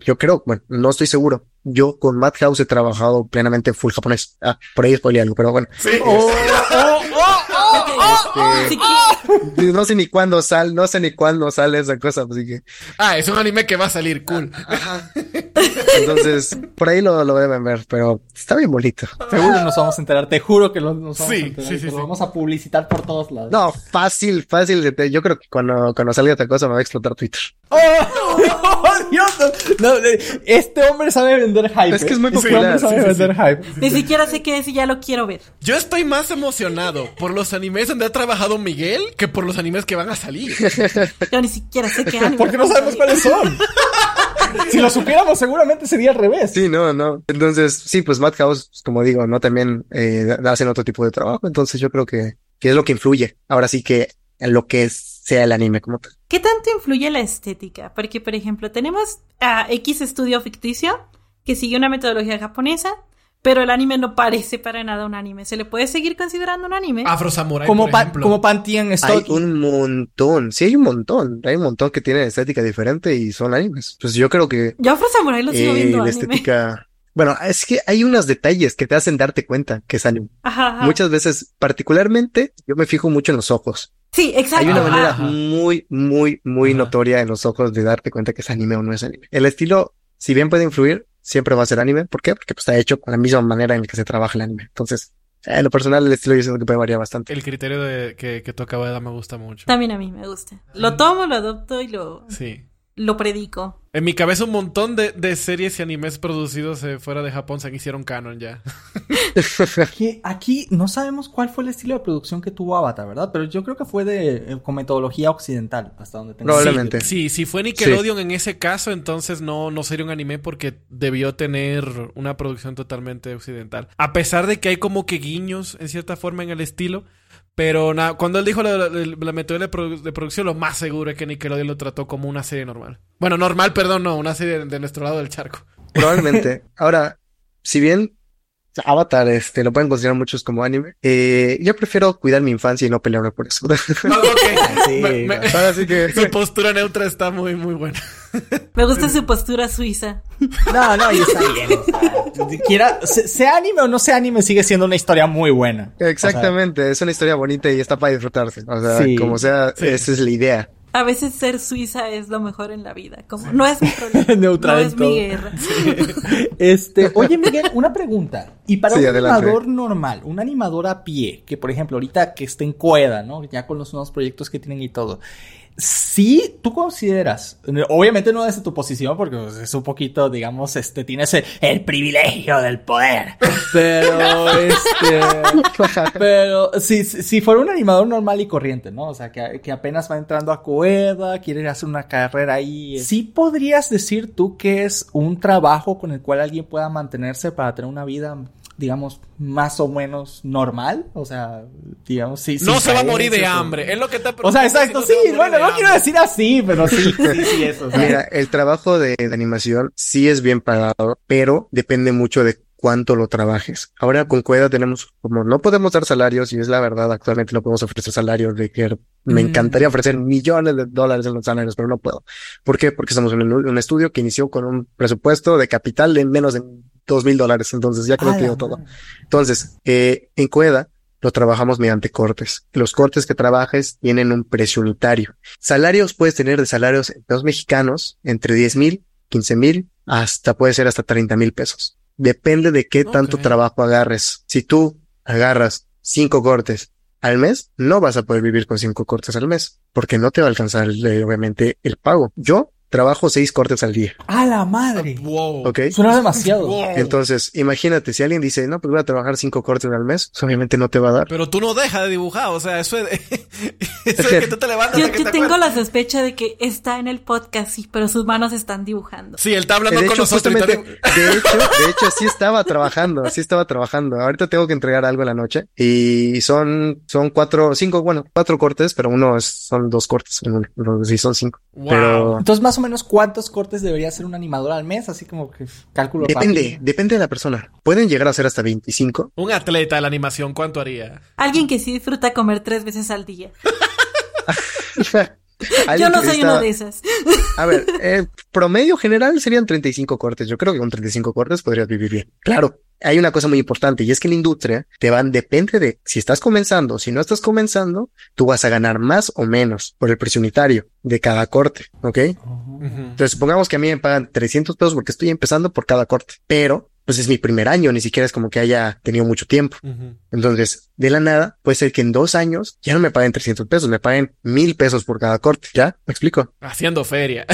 yo creo, bueno, no estoy seguro. Yo con Madhouse he trabajado plenamente full japonés. Ah, por ahí spoilé algo, pero bueno. Sí. Oh, oh, este, no sé ni cuándo sale, no sé ni cuándo sale esa cosa, así que. Ah, es un anime que va a salir, cool. Entonces, por ahí lo, lo, deben ver, pero está bien bonito. Seguro nos vamos a enterar, te juro que nos vamos a enterar. Sí, sí, lo vamos a publicitar por todos lados. No, fácil, fácil. Yo creo que cuando, cuando salga otra cosa me va a explotar Twitter. ¡Oh! Dios! No, este hombre sabe vender hype. Es que es muy popular. Este sabe vender hype. Ni siquiera sé qué es y ya lo quiero ver. Yo estoy más emocionado por los animes donde trabajado Miguel que por los animes que van a salir. Yo ni siquiera sé qué anime. Porque no sabemos cuáles son. si lo supiéramos, seguramente sería al revés. Sí, no, no. Entonces, sí, pues Madhouse, como digo, no también eh, hacen otro tipo de trabajo. Entonces, yo creo que, que es lo que influye. Ahora sí que en lo que sea el anime como tal. ¿Qué tanto influye la estética? Porque, por ejemplo, tenemos a X estudio ficticio que sigue una metodología japonesa pero el anime no parece para nada un anime. ¿Se le puede seguir considerando un anime? Afro Samurai, como, por ejemplo. como Pantian Hay un montón. Sí, hay un montón. Hay un montón que tienen estética diferente y son animes. Pues yo creo que... Yo Afro Samurai lo sigo eh, viendo La anime. estética... Bueno, es que hay unos detalles que te hacen darte cuenta que es anime. Ajá, ajá. Muchas veces, particularmente, yo me fijo mucho en los ojos. Sí, exacto. Hay una manera Ajá. muy, muy, muy Ajá. notoria en los ojos de darte cuenta que es anime o no es anime. El estilo, si bien puede influir, siempre va a ser anime. ¿Por qué? Porque pues, está hecho con la misma manera en la que se trabaja el anime. Entonces, en lo personal, el estilo yo siento que puede variar bastante. El criterio de, que, que tú acabas de dar me gusta mucho. También a mí me gusta. Lo tomo, lo adopto y lo, Sí. Lo predico. En mi cabeza un montón de, de series y animes producidos eh, fuera de Japón se hicieron canon ya. Que aquí no sabemos cuál fue el estilo de producción que tuvo Avatar, ¿verdad? Pero yo creo que fue de eh, con metodología occidental, hasta donde tengo. Probablemente. Sí, sí, si fue Nickelodeon en ese caso, entonces no, no sería un anime porque debió tener una producción totalmente occidental. A pesar de que hay como que guiños en cierta forma en el estilo. Pero nada, cuando él dijo la, la, la metodología de, produ- de producción, lo más seguro es que Nickelodeon lo trató como una serie normal. Bueno, normal, perdón, no, una serie de, de nuestro lado del charco. Probablemente. Ahora, si bien Avatar, este, lo pueden considerar muchos como anime, eh, yo prefiero cuidar mi infancia y no pelearme por eso. Ok. Sí, Me- me- Ahora sí que... su postura neutra está muy, muy buena. Me gusta su postura suiza. No, no, y está bien. o sea, quiera, se- sea anime o no sea anime, sigue siendo una historia muy buena. Exactamente, es una historia bonita y está para disfrutarse. O sea, Sí. como sea, Sí. esa es la idea. A veces ser suiza es lo mejor en la vida. Como no es mi problema. Neutral no es todo. mi guerra. Este, oye Miguel, una pregunta. Y para Sí, un adelante. animador normal, un animador a pie, que por ejemplo ahorita que está en Coeda, ¿no? Ya con los nuevos proyectos que tienen y todo. Si tú consideras, obviamente no desde tu posición, porque pues, es un poquito, digamos, este, tienes el, el privilegio del poder. Pero, este, pero si, si fuera un animador normal y corriente, ¿no? O sea, que, que apenas va entrando a Coeda, quiere hacer una carrera ahí. ¿Sí podrías decir tú que es un trabajo con el cual alguien pueda mantenerse para tener una vida, digamos, más o menos normal? O sea, digamos, sí. No se va a morir de hambre. Es lo que está O sea, exacto, sí, bueno, no quiero decir así, pero sí, sí, sí, eso. Mira, el trabajo de, animación sí es bien pagado, pero depende mucho de cuánto lo trabajes. Ahora con Cueda tenemos, como no podemos dar salarios, y es la verdad, actualmente no podemos ofrecer salarios de que me Mm. encantaría ofrecer millones de dólares en los salarios, pero no puedo. ¿Por qué? Porque estamos en un, un estudio que inició con un presupuesto de capital de menos de dos mil dólares, entonces ya creo que dio todo. Entonces, eh, en Cueda lo trabajamos mediante cortes. Los cortes que trabajes tienen un precio unitario. Salarios puedes tener de salarios en pesos mexicanos entre 10 mil, 15 mil, hasta puede ser hasta 30 mil pesos. Depende de qué tanto trabajo agarres. Si tú agarras cinco cortes al mes, no vas a poder vivir con cinco cortes al mes, porque no te va a alcanzar, eh, obviamente, el pago. Yo trabajo seis cortes al día, A la madre. Wow. ¿ok? Suena demasiado. Wow. Entonces, imagínate, si alguien dice, no, pues voy a trabajar cinco cortes al mes, pues obviamente no te va a dar. Pero tú no dejas de dibujar, o sea, eso es, eso es que tú te levantas Yo, que yo te tengo acuerdas. la sospecha de que está en el podcast, sí, pero sus manos están dibujando. Sí, él está hablando de con hecho, nosotros. y justamente, también- de hecho, de hecho, sí estaba trabajando, sí estaba trabajando. Ahorita tengo que entregar algo en la noche y son, son cuatro, cinco, bueno, cuatro cortes, pero uno es, son dos cortes, en uno, no, sí son cinco. Wow. Pero Entonces, más o menos, ¿cuántos cortes debería hacer un animador al mes? Así como que cálculo depende, rápido. depende de la persona. Pueden llegar a ser hasta 25. Un atleta de la animación, ¿cuánto haría? Alguien que sí disfruta comer tres veces al día. Yo no soy está- uno de esas. A ver, eh, promedio general serían 35 cortes. Yo creo que con 35 cortes podrías vivir bien. Claro, hay una cosa muy importante y es que en la industria te van, depende de si estás comenzando, si no estás comenzando, tú vas a ganar más o menos por el precio unitario de cada corte, ¿ok? Entonces, supongamos que a mí me pagan 300 pesos porque estoy empezando por cada corte, pero pues es mi primer año, ni siquiera es como que haya tenido mucho tiempo. Entonces, de la nada, puede ser que en dos años ya no me paguen 300 pesos, me paguen mil pesos por cada corte. ¿Ya? ¿Me explico? Haciendo feria.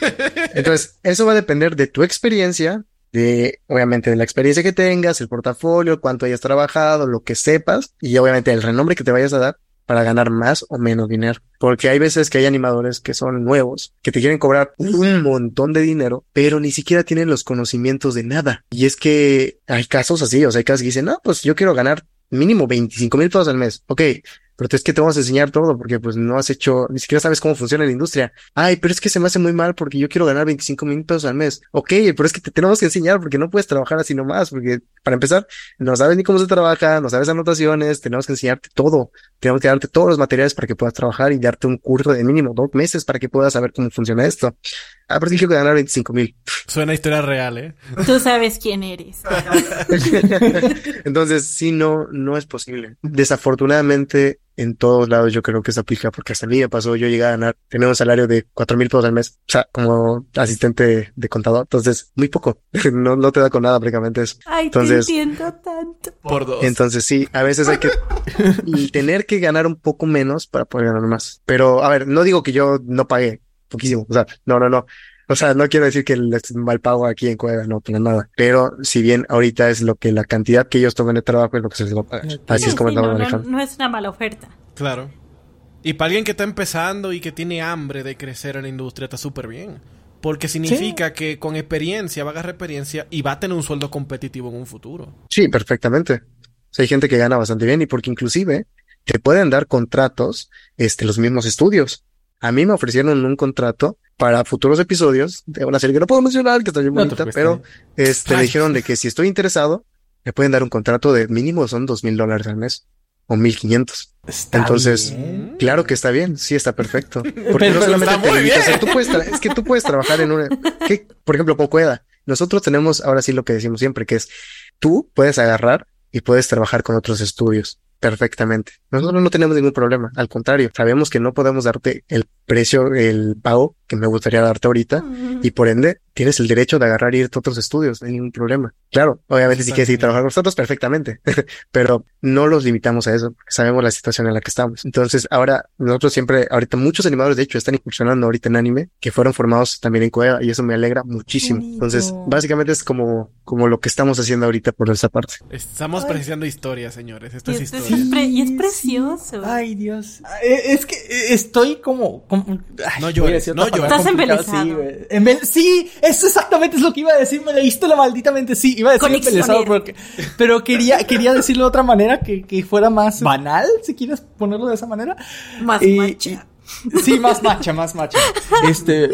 Entonces, eso va a depender de tu experiencia, de, obviamente, de la experiencia que tengas, el portafolio, cuánto hayas trabajado, lo que sepas, y obviamente el renombre que te vayas a dar para ganar más o menos dinero. Porque hay veces que hay animadores que son nuevos, que te quieren cobrar un montón de dinero, pero ni siquiera tienen los conocimientos de nada. Y es que hay casos así, o sea, hay casos que dicen, no, pues yo quiero ganar mínimo 25 mil pesos al mes. Ok, pero es que te vamos a enseñar todo porque pues no has hecho, ni siquiera sabes cómo funciona la industria. Ay, pero es que se me hace muy mal porque yo quiero ganar 25 mil pesos al mes. Ok, pero es que te tenemos que enseñar porque no puedes trabajar así nomás, porque para empezar, no sabes ni cómo se trabaja, no sabes anotaciones, tenemos que enseñarte todo. Tenemos que darte todos los materiales para que puedas trabajar y darte un curso de mínimo dos meses para que puedas saber cómo funciona esto. Ah, pero quiero ganar 25 mil. Suena historia real, ¿eh? Tú sabes quién eres. Entonces, sí, no, no es posible. Desafortunadamente, en todos lados yo creo que se aplica, porque hasta a mí me pasó, yo llegué a ganar, tener un salario de cuatro mil pesos al mes, o sea, como asistente de contador, entonces, muy poco, no, no te da con nada prácticamente eso. Ay, entonces, te entiendo tanto. Por dos. Entonces sí, a veces hay que tener que ganar un poco menos para poder ganar más. Pero, a ver, no digo que yo no pagué poquísimo, o sea, no, no, no. O sea, no quiero decir que es mal pago aquí en Cueva, no, para nada. Pero si bien ahorita es lo que la cantidad que ellos toman de trabajo es lo que se les va a pagar. Así Sí, es como sí, estamos no, no, manejando. no es una mala oferta. Claro. Y para alguien que está empezando y que tiene hambre de crecer en la industria, está súper bien. Porque significa que con experiencia va a agarrar experiencia y va a tener un sueldo competitivo en un futuro. Sí, perfectamente. O sea, hay gente que gana bastante bien y porque inclusive te pueden dar contratos, este, los mismos estudios. A mí me ofrecieron un contrato para futuros episodios de una serie que no puedo mencionar, que está bien No bonita, pero este, me dijeron de que si estoy interesado, me pueden dar un contrato de mínimo son dos mil dólares al mes o mil quinientos. Está Entonces, bien. Claro que está bien, sí está perfecto. Porque Pero no solamente te limitas, o sea, tú puedes es que tú puedes trabajar en una, ¿qué? por ejemplo, con Cueda. Nosotros tenemos ahora sí lo que decimos siempre, que es tú puedes agarrar y puedes trabajar con otros estudios perfectamente. Nosotros no tenemos ningún problema. Al contrario, sabemos que no podemos darte el precio, el pago que me gustaría darte ahorita y por ende tienes el derecho de agarrar y irte a otros estudios, no hay ningún problema. Claro, obviamente si quieres ir a trabajar con nosotros, perfectamente, pero no los limitamos a eso, porque sabemos la situación en la que estamos. Entonces, ahora nosotros siempre, ahorita muchos animadores de hecho están incursionando ahorita en anime, que fueron formados también en Cueva y eso me alegra muchísimo. Entonces, básicamente es como, como lo que estamos haciendo ahorita por esa parte. Estamos presenciando historias, señores. Esto Y es esto es, historia. pre- y es Sí, precioso. Ay, Dios. Eh, Es que eh, estoy como. como- ay, No voy a llores, decir no llores. Estás Sí, embelesado. Embel- sí, eso exactamente es lo que iba a decir. Me leíste la malditamente. Sí, iba a decir Coleccionero. porque- pero quería, quería decirlo de otra manera que, que fuera más banal, si quieres ponerlo de esa manera. Más macha. y- Sí, más macha, más macha. Este.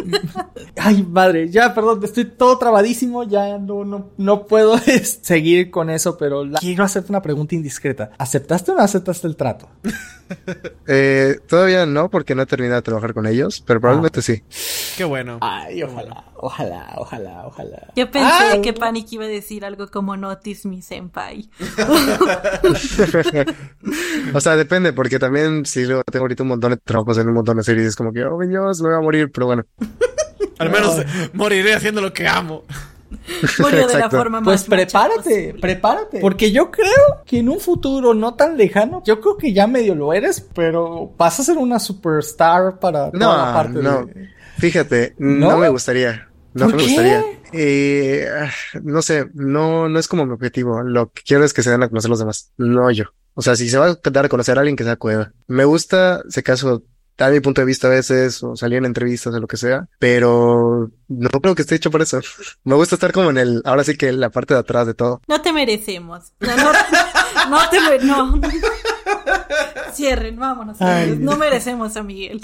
Ay, madre, ya, perdón, estoy todo trabadísimo, ya no, no, no puedo seguir con eso, pero la- quiero hacerte una pregunta indiscreta. ¿Aceptaste o no aceptaste el trato? Eh, todavía no, porque no he terminado de trabajar con ellos, pero probablemente sí. Qué bueno. Ay, ojalá, ojalá, ojalá, ojalá. Yo pensé Ay. que Panic iba a decir algo como Notice mi senpai. O sea, depende, porque también si luego tengo ahorita un montón de trabajos en un montón de series, es como que, oh, mi Dios, me voy a morir, pero bueno. Al menos moriré haciendo lo que amo. Murió de la Exacto. forma más Pues prepárate, posible. prepárate. Porque yo creo que en un futuro no tan lejano, yo creo que ya medio lo eres, pero vas a ser una superstar para No, toda la parte no. de... Fíjate, no, ¿No? me gustaría. No ¿Por me qué? gustaría. Eh, no sé, no, no es como mi objetivo. Lo que quiero es que se den a conocer los demás, no yo. O sea, si se va a dar a conocer a alguien que sea cueva. Me gusta, si acaso, dar mi punto de vista a veces, o salir en entrevistas o lo que sea, pero no creo que esté hecho por eso. Me gusta estar como en el, ahora sí que en la parte de atrás de todo. No te merecemos. No, no, no te mere- no. Cierren, vámonos. Ay. No merecemos a Miguel.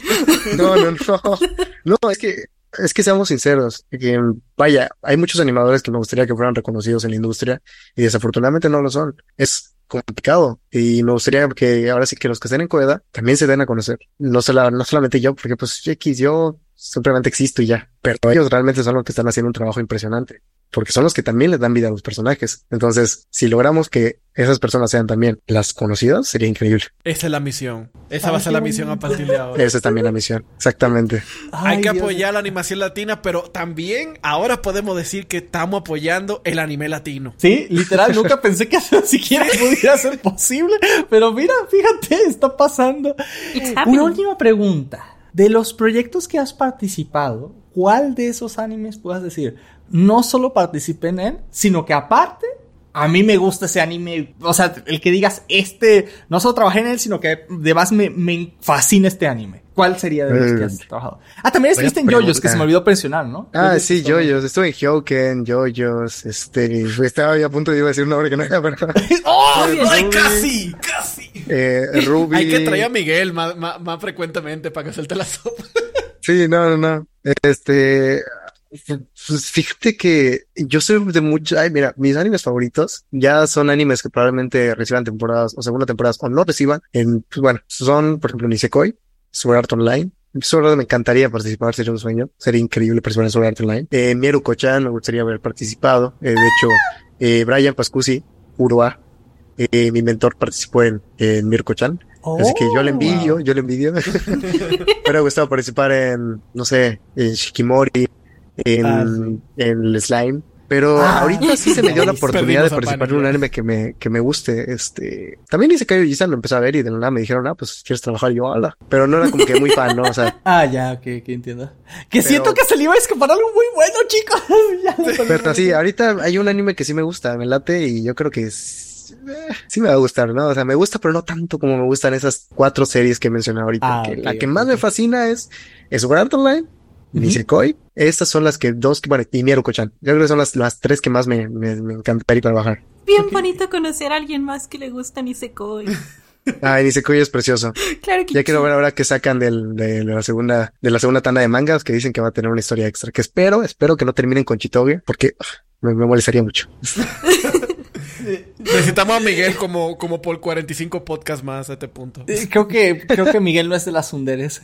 No, no, no. No, es que, es que seamos sinceros. Que, vaya, hay muchos animadores que me gustaría que fueran reconocidos en la industria y desafortunadamente no lo son. Es complicado y me gustaría que ahora sí que los que estén en Coeda también se den a conocer. No, sola- no solamente yo, porque pues X, yo simplemente existo y ya. Pero ellos realmente son los que están haciendo un trabajo impresionante. Porque son los que también les dan vida a los personajes. Entonces, si logramos que esas personas sean también las conocidas, sería increíble. Esa es la misión. Esa Ay, va a ser la misión a partir de ahora. Esa es también la misión. Exactamente. Ay, Hay que Dios. apoyar la animación latina, pero también ahora podemos decir que estamos apoyando el anime latino. Sí, literal, nunca pensé que eso siquiera pudiera ser posible, pero mira, fíjate, está pasando. It's Una última pregunta. De los proyectos que has participado, ¿cuál de esos animes puedas decir? No solo participé en él, sino que aparte, a mí me gusta ese anime. O sea, el que digas, este, no solo trabajé en él, sino que además me, me fascina este anime. ¿Cuál sería de los que Eh, has trabajado? Ah, también estuviste en JoJo's, que se me olvidó mencionar, ¿no? Ah, sí, Joyos. Estuve en Hyoken, Joyos, este, estaba ya a punto de iba a decir un nombre que no era, pero ¡Oh! ¡Ay, casi! ¡Casi! Eh, Ruby. Hay que traer a Miguel más, más, más frecuentemente para que suelte la sopa. Sí, no, no, no. Este, pues fíjate que yo soy de mucho, ay, mira, mis animes favoritos ya son animes que probablemente reciban temporadas o segunda temporadas o no reciban. En, pues bueno, son, por ejemplo, Nisekoi, Sword Art Online. Sword Art me encantaría participar, sería un sueño. Sería increíble participar en Sword Art Online. Eh, Mieru Kochan me gustaría haber participado. Eh, de hecho, eh, Brian Pascusi, Urua, eh, mi mentor participó en, en Kochan. Así que yo le envidio, wow. yo le envidio. me hubiera gustado participar en, no sé, en Shikimori, en, Ah, sí. en el Slime. Pero Ah. ahorita sí se me dio la oportunidad de participar en un anime que me, que me guste. Este, también hice Kaio Jisan, lo empecé a ver y de nada me dijeron, ah, pues quieres trabajar Y yo, ala. Pero no era como que muy fan, ¿no? O sea, Ah, ya, ok, ok, entiendo. Que Pero- siento que se le iba a escapar algo muy bueno, chicos. Ya pero sí, ahorita hay un anime que sí me gusta, me late y yo creo que es- eh, sí me va a gustar, ¿no? O sea, me gusta, pero no tanto como me gustan esas cuatro series que mencioné ahorita. Ah, que ok, la que ok, más me fascina es, es Sword Art Online, Ujú. Nisekoi. Estas son las que dos, que- bueno, y Mieruko-chan. Yo creo que son las, las tres que más me, me, me encantaría trabajar. Bien bonito conocer a alguien más que le gusta Nisekoi. Ay, Nisekoi es precioso. Claro que Ya quiero ver ahora que sacan del, de la segunda, de la segunda tanda de mangas que dicen que va a tener una historia extra. Que espero, espero que no terminen con Chitoge, porque ugh, me, me molestaría mucho. Necesitamos a Miguel como, como por 45 podcasts más a este punto. Creo que, creo que Miguel no es de las underes.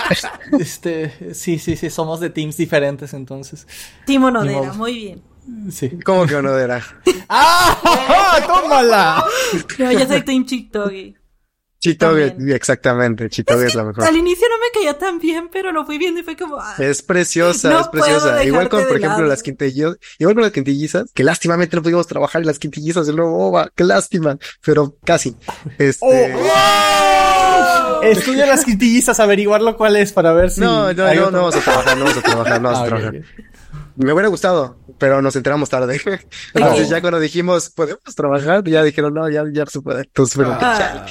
Este, sí, sí, sí, somos de teams diferentes entonces. Timo Ni Nodera, modo. muy bien. Sí. ¿Cómo que no era? ¡Ah! ¡Tómala! No, yo soy Team Chitoge. Chitoge, exactamente, Chitoge es, la mejor. Al inicio no me caía tan bien, pero lo fui viendo y fue como... ah, Es preciosa, No es preciosa. Igual con, por ejemplo, lado. las quintillizas, igual con las quintillizas, que lástimamente no pudimos trabajar en las quintillizas del nuevo OVA, qué lástima, pero casi. Este, Oh, Estudia las quintillizas, averiguarlo cuál es para ver si. no, no, no, otro- no vamos a trabajar, no vamos a trabajar, no vamos Ah, a ok, trabajar. Me hubiera gustado, pero nos enteramos tarde. Entonces ya cuando dijimos, podemos trabajar, ya dijeron, no, ya, ya se puede. Entonces, pero, Ah.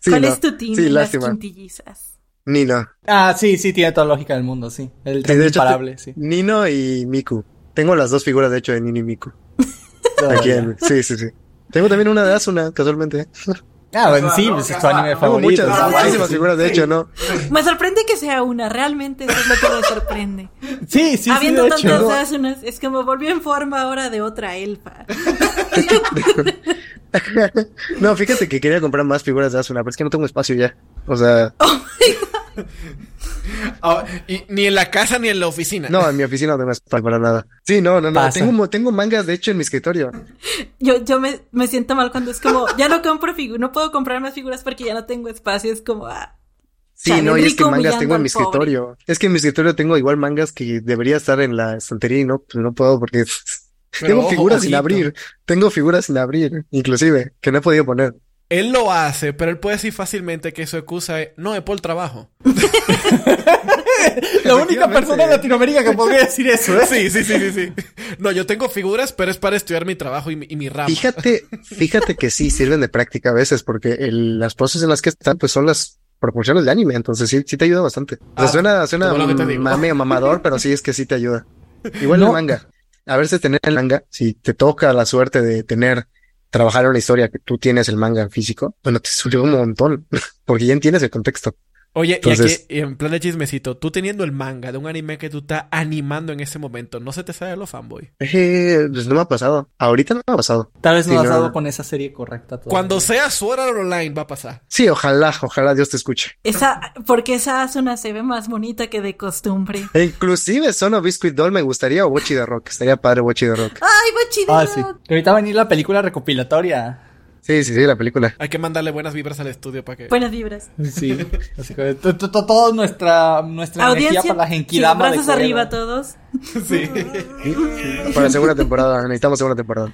Sí, ¿Cuál no. es tu team Sí, las lástima. quintillizas? Nino. Ah, sí, sí, tiene toda la lógica del mundo, sí. El Sí, tren de hecho, imparable, sí. Nino y Miku. Tengo las dos figuras, de hecho, de Nino y Miku. Aquí en- sí, sí, sí. Tengo también una de Asuna, casualmente. Ah, bueno, sí, pues es tu anime favorito. muchas, muchísimas sí. figuras, de hecho, ¿no? Me sorprende que sea una, realmente eso es lo que me sorprende. Sí, sí, sí, Habiendo de hecho. tantas Asunas, es como volvió en forma ahora de otra elfa. no, fíjate que quería comprar más figuras de Asuna, pero es que no tengo espacio ya. O sea, Ah, y ni en la casa ni en la oficina. no, en mi oficina no tengo espacio para nada. Sí, no, no, no. Pasa. Tengo, tengo mangas, de hecho, en mi escritorio. Yo, yo me, me siento mal cuando es como, ya no compro figuras, no puedo comprar más figuras porque ya no tengo espacio, es como, ah, Sí, no, y es que mangas tengo en mi pobre. escritorio. Es que en mi escritorio tengo igual mangas que debería estar en la estantería y no, pues no puedo porque Pero tengo ojo, figuras sin abrir. Tengo figuras sin abrir, inclusive, que no he podido poner. Él lo hace, pero él puede decir fácilmente que su excusa es, no, es por trabajo. La única persona en Latinoamérica que podría decir eso, ¿eh? Sí, sí, sí, sí, sí. No, yo tengo figuras, pero es para estudiar mi trabajo y mi, y mi rama. Fíjate, fíjate que sí sirven de práctica a veces, porque el- las poses en las que están, pues son las proporciones de anime, entonces sí, sí te ayuda bastante. O sea, Ah, suena, suena como lo que te digo. mame o mamador, pero sí es que sí te ayuda. Igual No. el manga. A veces tener el manga, si te toca la suerte de tener, trabajar en una historia que tú tienes el manga físico, bueno, te sirve un montón, porque ya entiendes el contexto. Oye, Entonces- y aquí, en plan de chismecito, tú teniendo el manga de un anime que tú estás animando en ese momento, ¿no se te sale los fanboy? Eh, pues no me ha pasado. Ahorita no me ha pasado. Tal vez no Sí, no. dado con esa serie correcta. todavía. Cuando sea Sword Art Online va a pasar. Sí, ojalá, ojalá Dios te escuche. esa, porque esa Asuna se ve más bonita que de costumbre. E inclusive Sono Biscuit Doll me gustaría o Bochi de Rock. Estaría padre Bochi de Rock. ¡Ay, bochito! Ah, sí. Que ahorita va a venir la película recopilatoria. Sí, sí, sí, la película. Hay que mandarle buenas vibras al estudio para que... Buenas vibras. Sí. Así que to- to- to- toda nuestra, nuestra energía Audiencia, para la sí, Genkidama de brazos arriba todos. Sí. Para la segunda temporada. Necesitamos segunda temporada.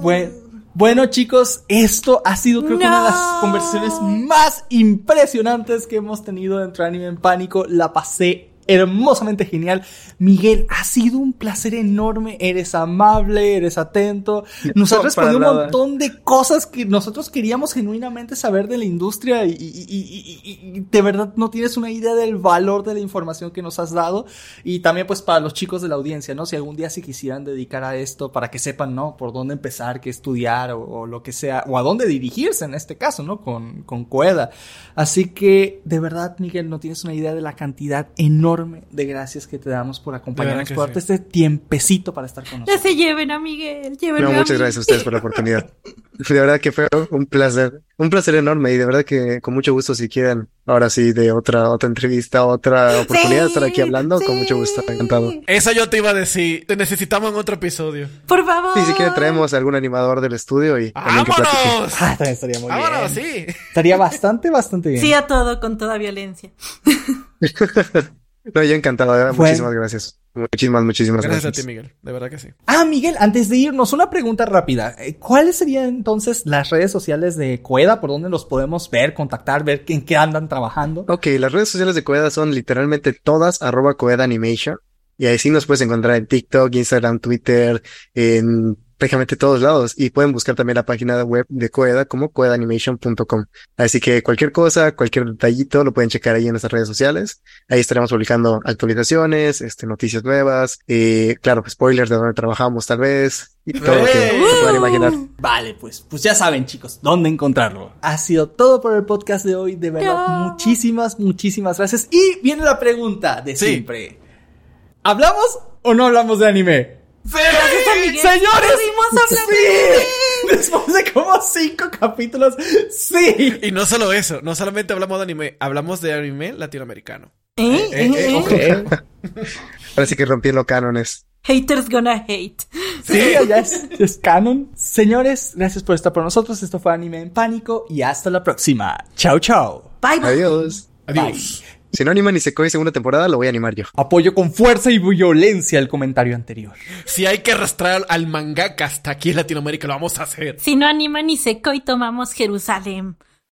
Bueno, bueno, chicos, esto ha sido creo que una de las conversaciones más impresionantes que hemos tenido dentro de Anime en Pánico. La pasé hermosamente genial. Miguel, ha sido un placer enorme. Eres amable, eres atento. Nos has respondido un montón de cosas que nosotros queríamos genuinamente saber de la industria y, y- y- y- y de verdad no tienes una idea del valor de la información que nos has dado. Y también pues para los chicos de la audiencia, ¿no? Si algún día se quisieran dedicar a esto para que sepan, ¿no? Por dónde empezar, qué estudiar o, o lo que sea, o a dónde dirigirse en este caso, ¿no? Con, con Coeda. Así que de verdad, Miguel, no tienes una idea de la cantidad enorme de gracias que te damos por acompañarnos, por sí. darte este tiempecito para estar con Ya nosotros. se lleven a Miguel, llévenme No, a muchas mí. gracias a ustedes por la oportunidad. De verdad que fue un placer, un placer enorme y de verdad que con mucho gusto si quieren ahora sí de otra otra entrevista, otra oportunidad de estar aquí hablando, con mucho gusto, encantado. Eso yo te iba a decir. Te necesitamos en otro episodio. Por favor. Sí, si quieren traemos a algún animador del estudio y alguien que. ¡Vámonos! Ah, también estaría muy ¡Vámonos, bien. sí! Estaría bastante, bastante bien. Sí a todo con toda violencia. No, yo encantado, Bueno. muchísimas gracias. Muchísimas, muchísimas Gracias gracias. a ti, Miguel. De verdad que sí. Ah, Miguel, antes de irnos, una pregunta rápida. Eh, ¿Cuáles serían entonces las redes sociales de Coeda? ¿Por dónde los podemos ver, contactar, ver en qué andan trabajando? Ok, las redes sociales de Coeda son literalmente todas arroba Coeda Animation. Y ahí sí nos puedes encontrar en TikTok, Instagram, Twitter, en prácticamente todos lados. Y pueden buscar también la página web de Coeda como coedaanimation.com. Así que cualquier cosa, cualquier detallito lo pueden checar ahí en nuestras redes sociales. Ahí estaremos publicando actualizaciones, este, noticias nuevas, eh, claro, spoilers de dónde trabajamos tal vez, y todo lo que se puedan imaginar. Vale, pues, pues ya saben, chicos, dónde encontrarlo. Ha sido todo por el podcast de hoy. De verdad, No. muchísimas, muchísimas gracias. Y viene la pregunta de Sí. siempre. ¿Hablamos o no hablamos de anime? Miguel. ¡Señores! ¡Sí! Después de como cinco capítulos, ¡sí! Y no solo eso, no solamente hablamos de anime, hablamos de anime latinoamericano. ¿Eh? Eh, eh, ¿Eh? ojo. Ahora sí que rompiendo cánones. Haters gonna hate. Sí, ya es, es canon. Señores, gracias por estar por nosotros. Esto fue Anime en Pánico y hasta la próxima. Chao, chao. Bye bye. Adiós. Adiós. Si no animan ni se coge segunda temporada, lo voy a animar yo. Apoyo con fuerza y violencia el comentario anterior. Si hay que arrastrar al mangaka hasta aquí en Latinoamérica, lo vamos a hacer. Si no animan ni seco y tomamos Jerusalén.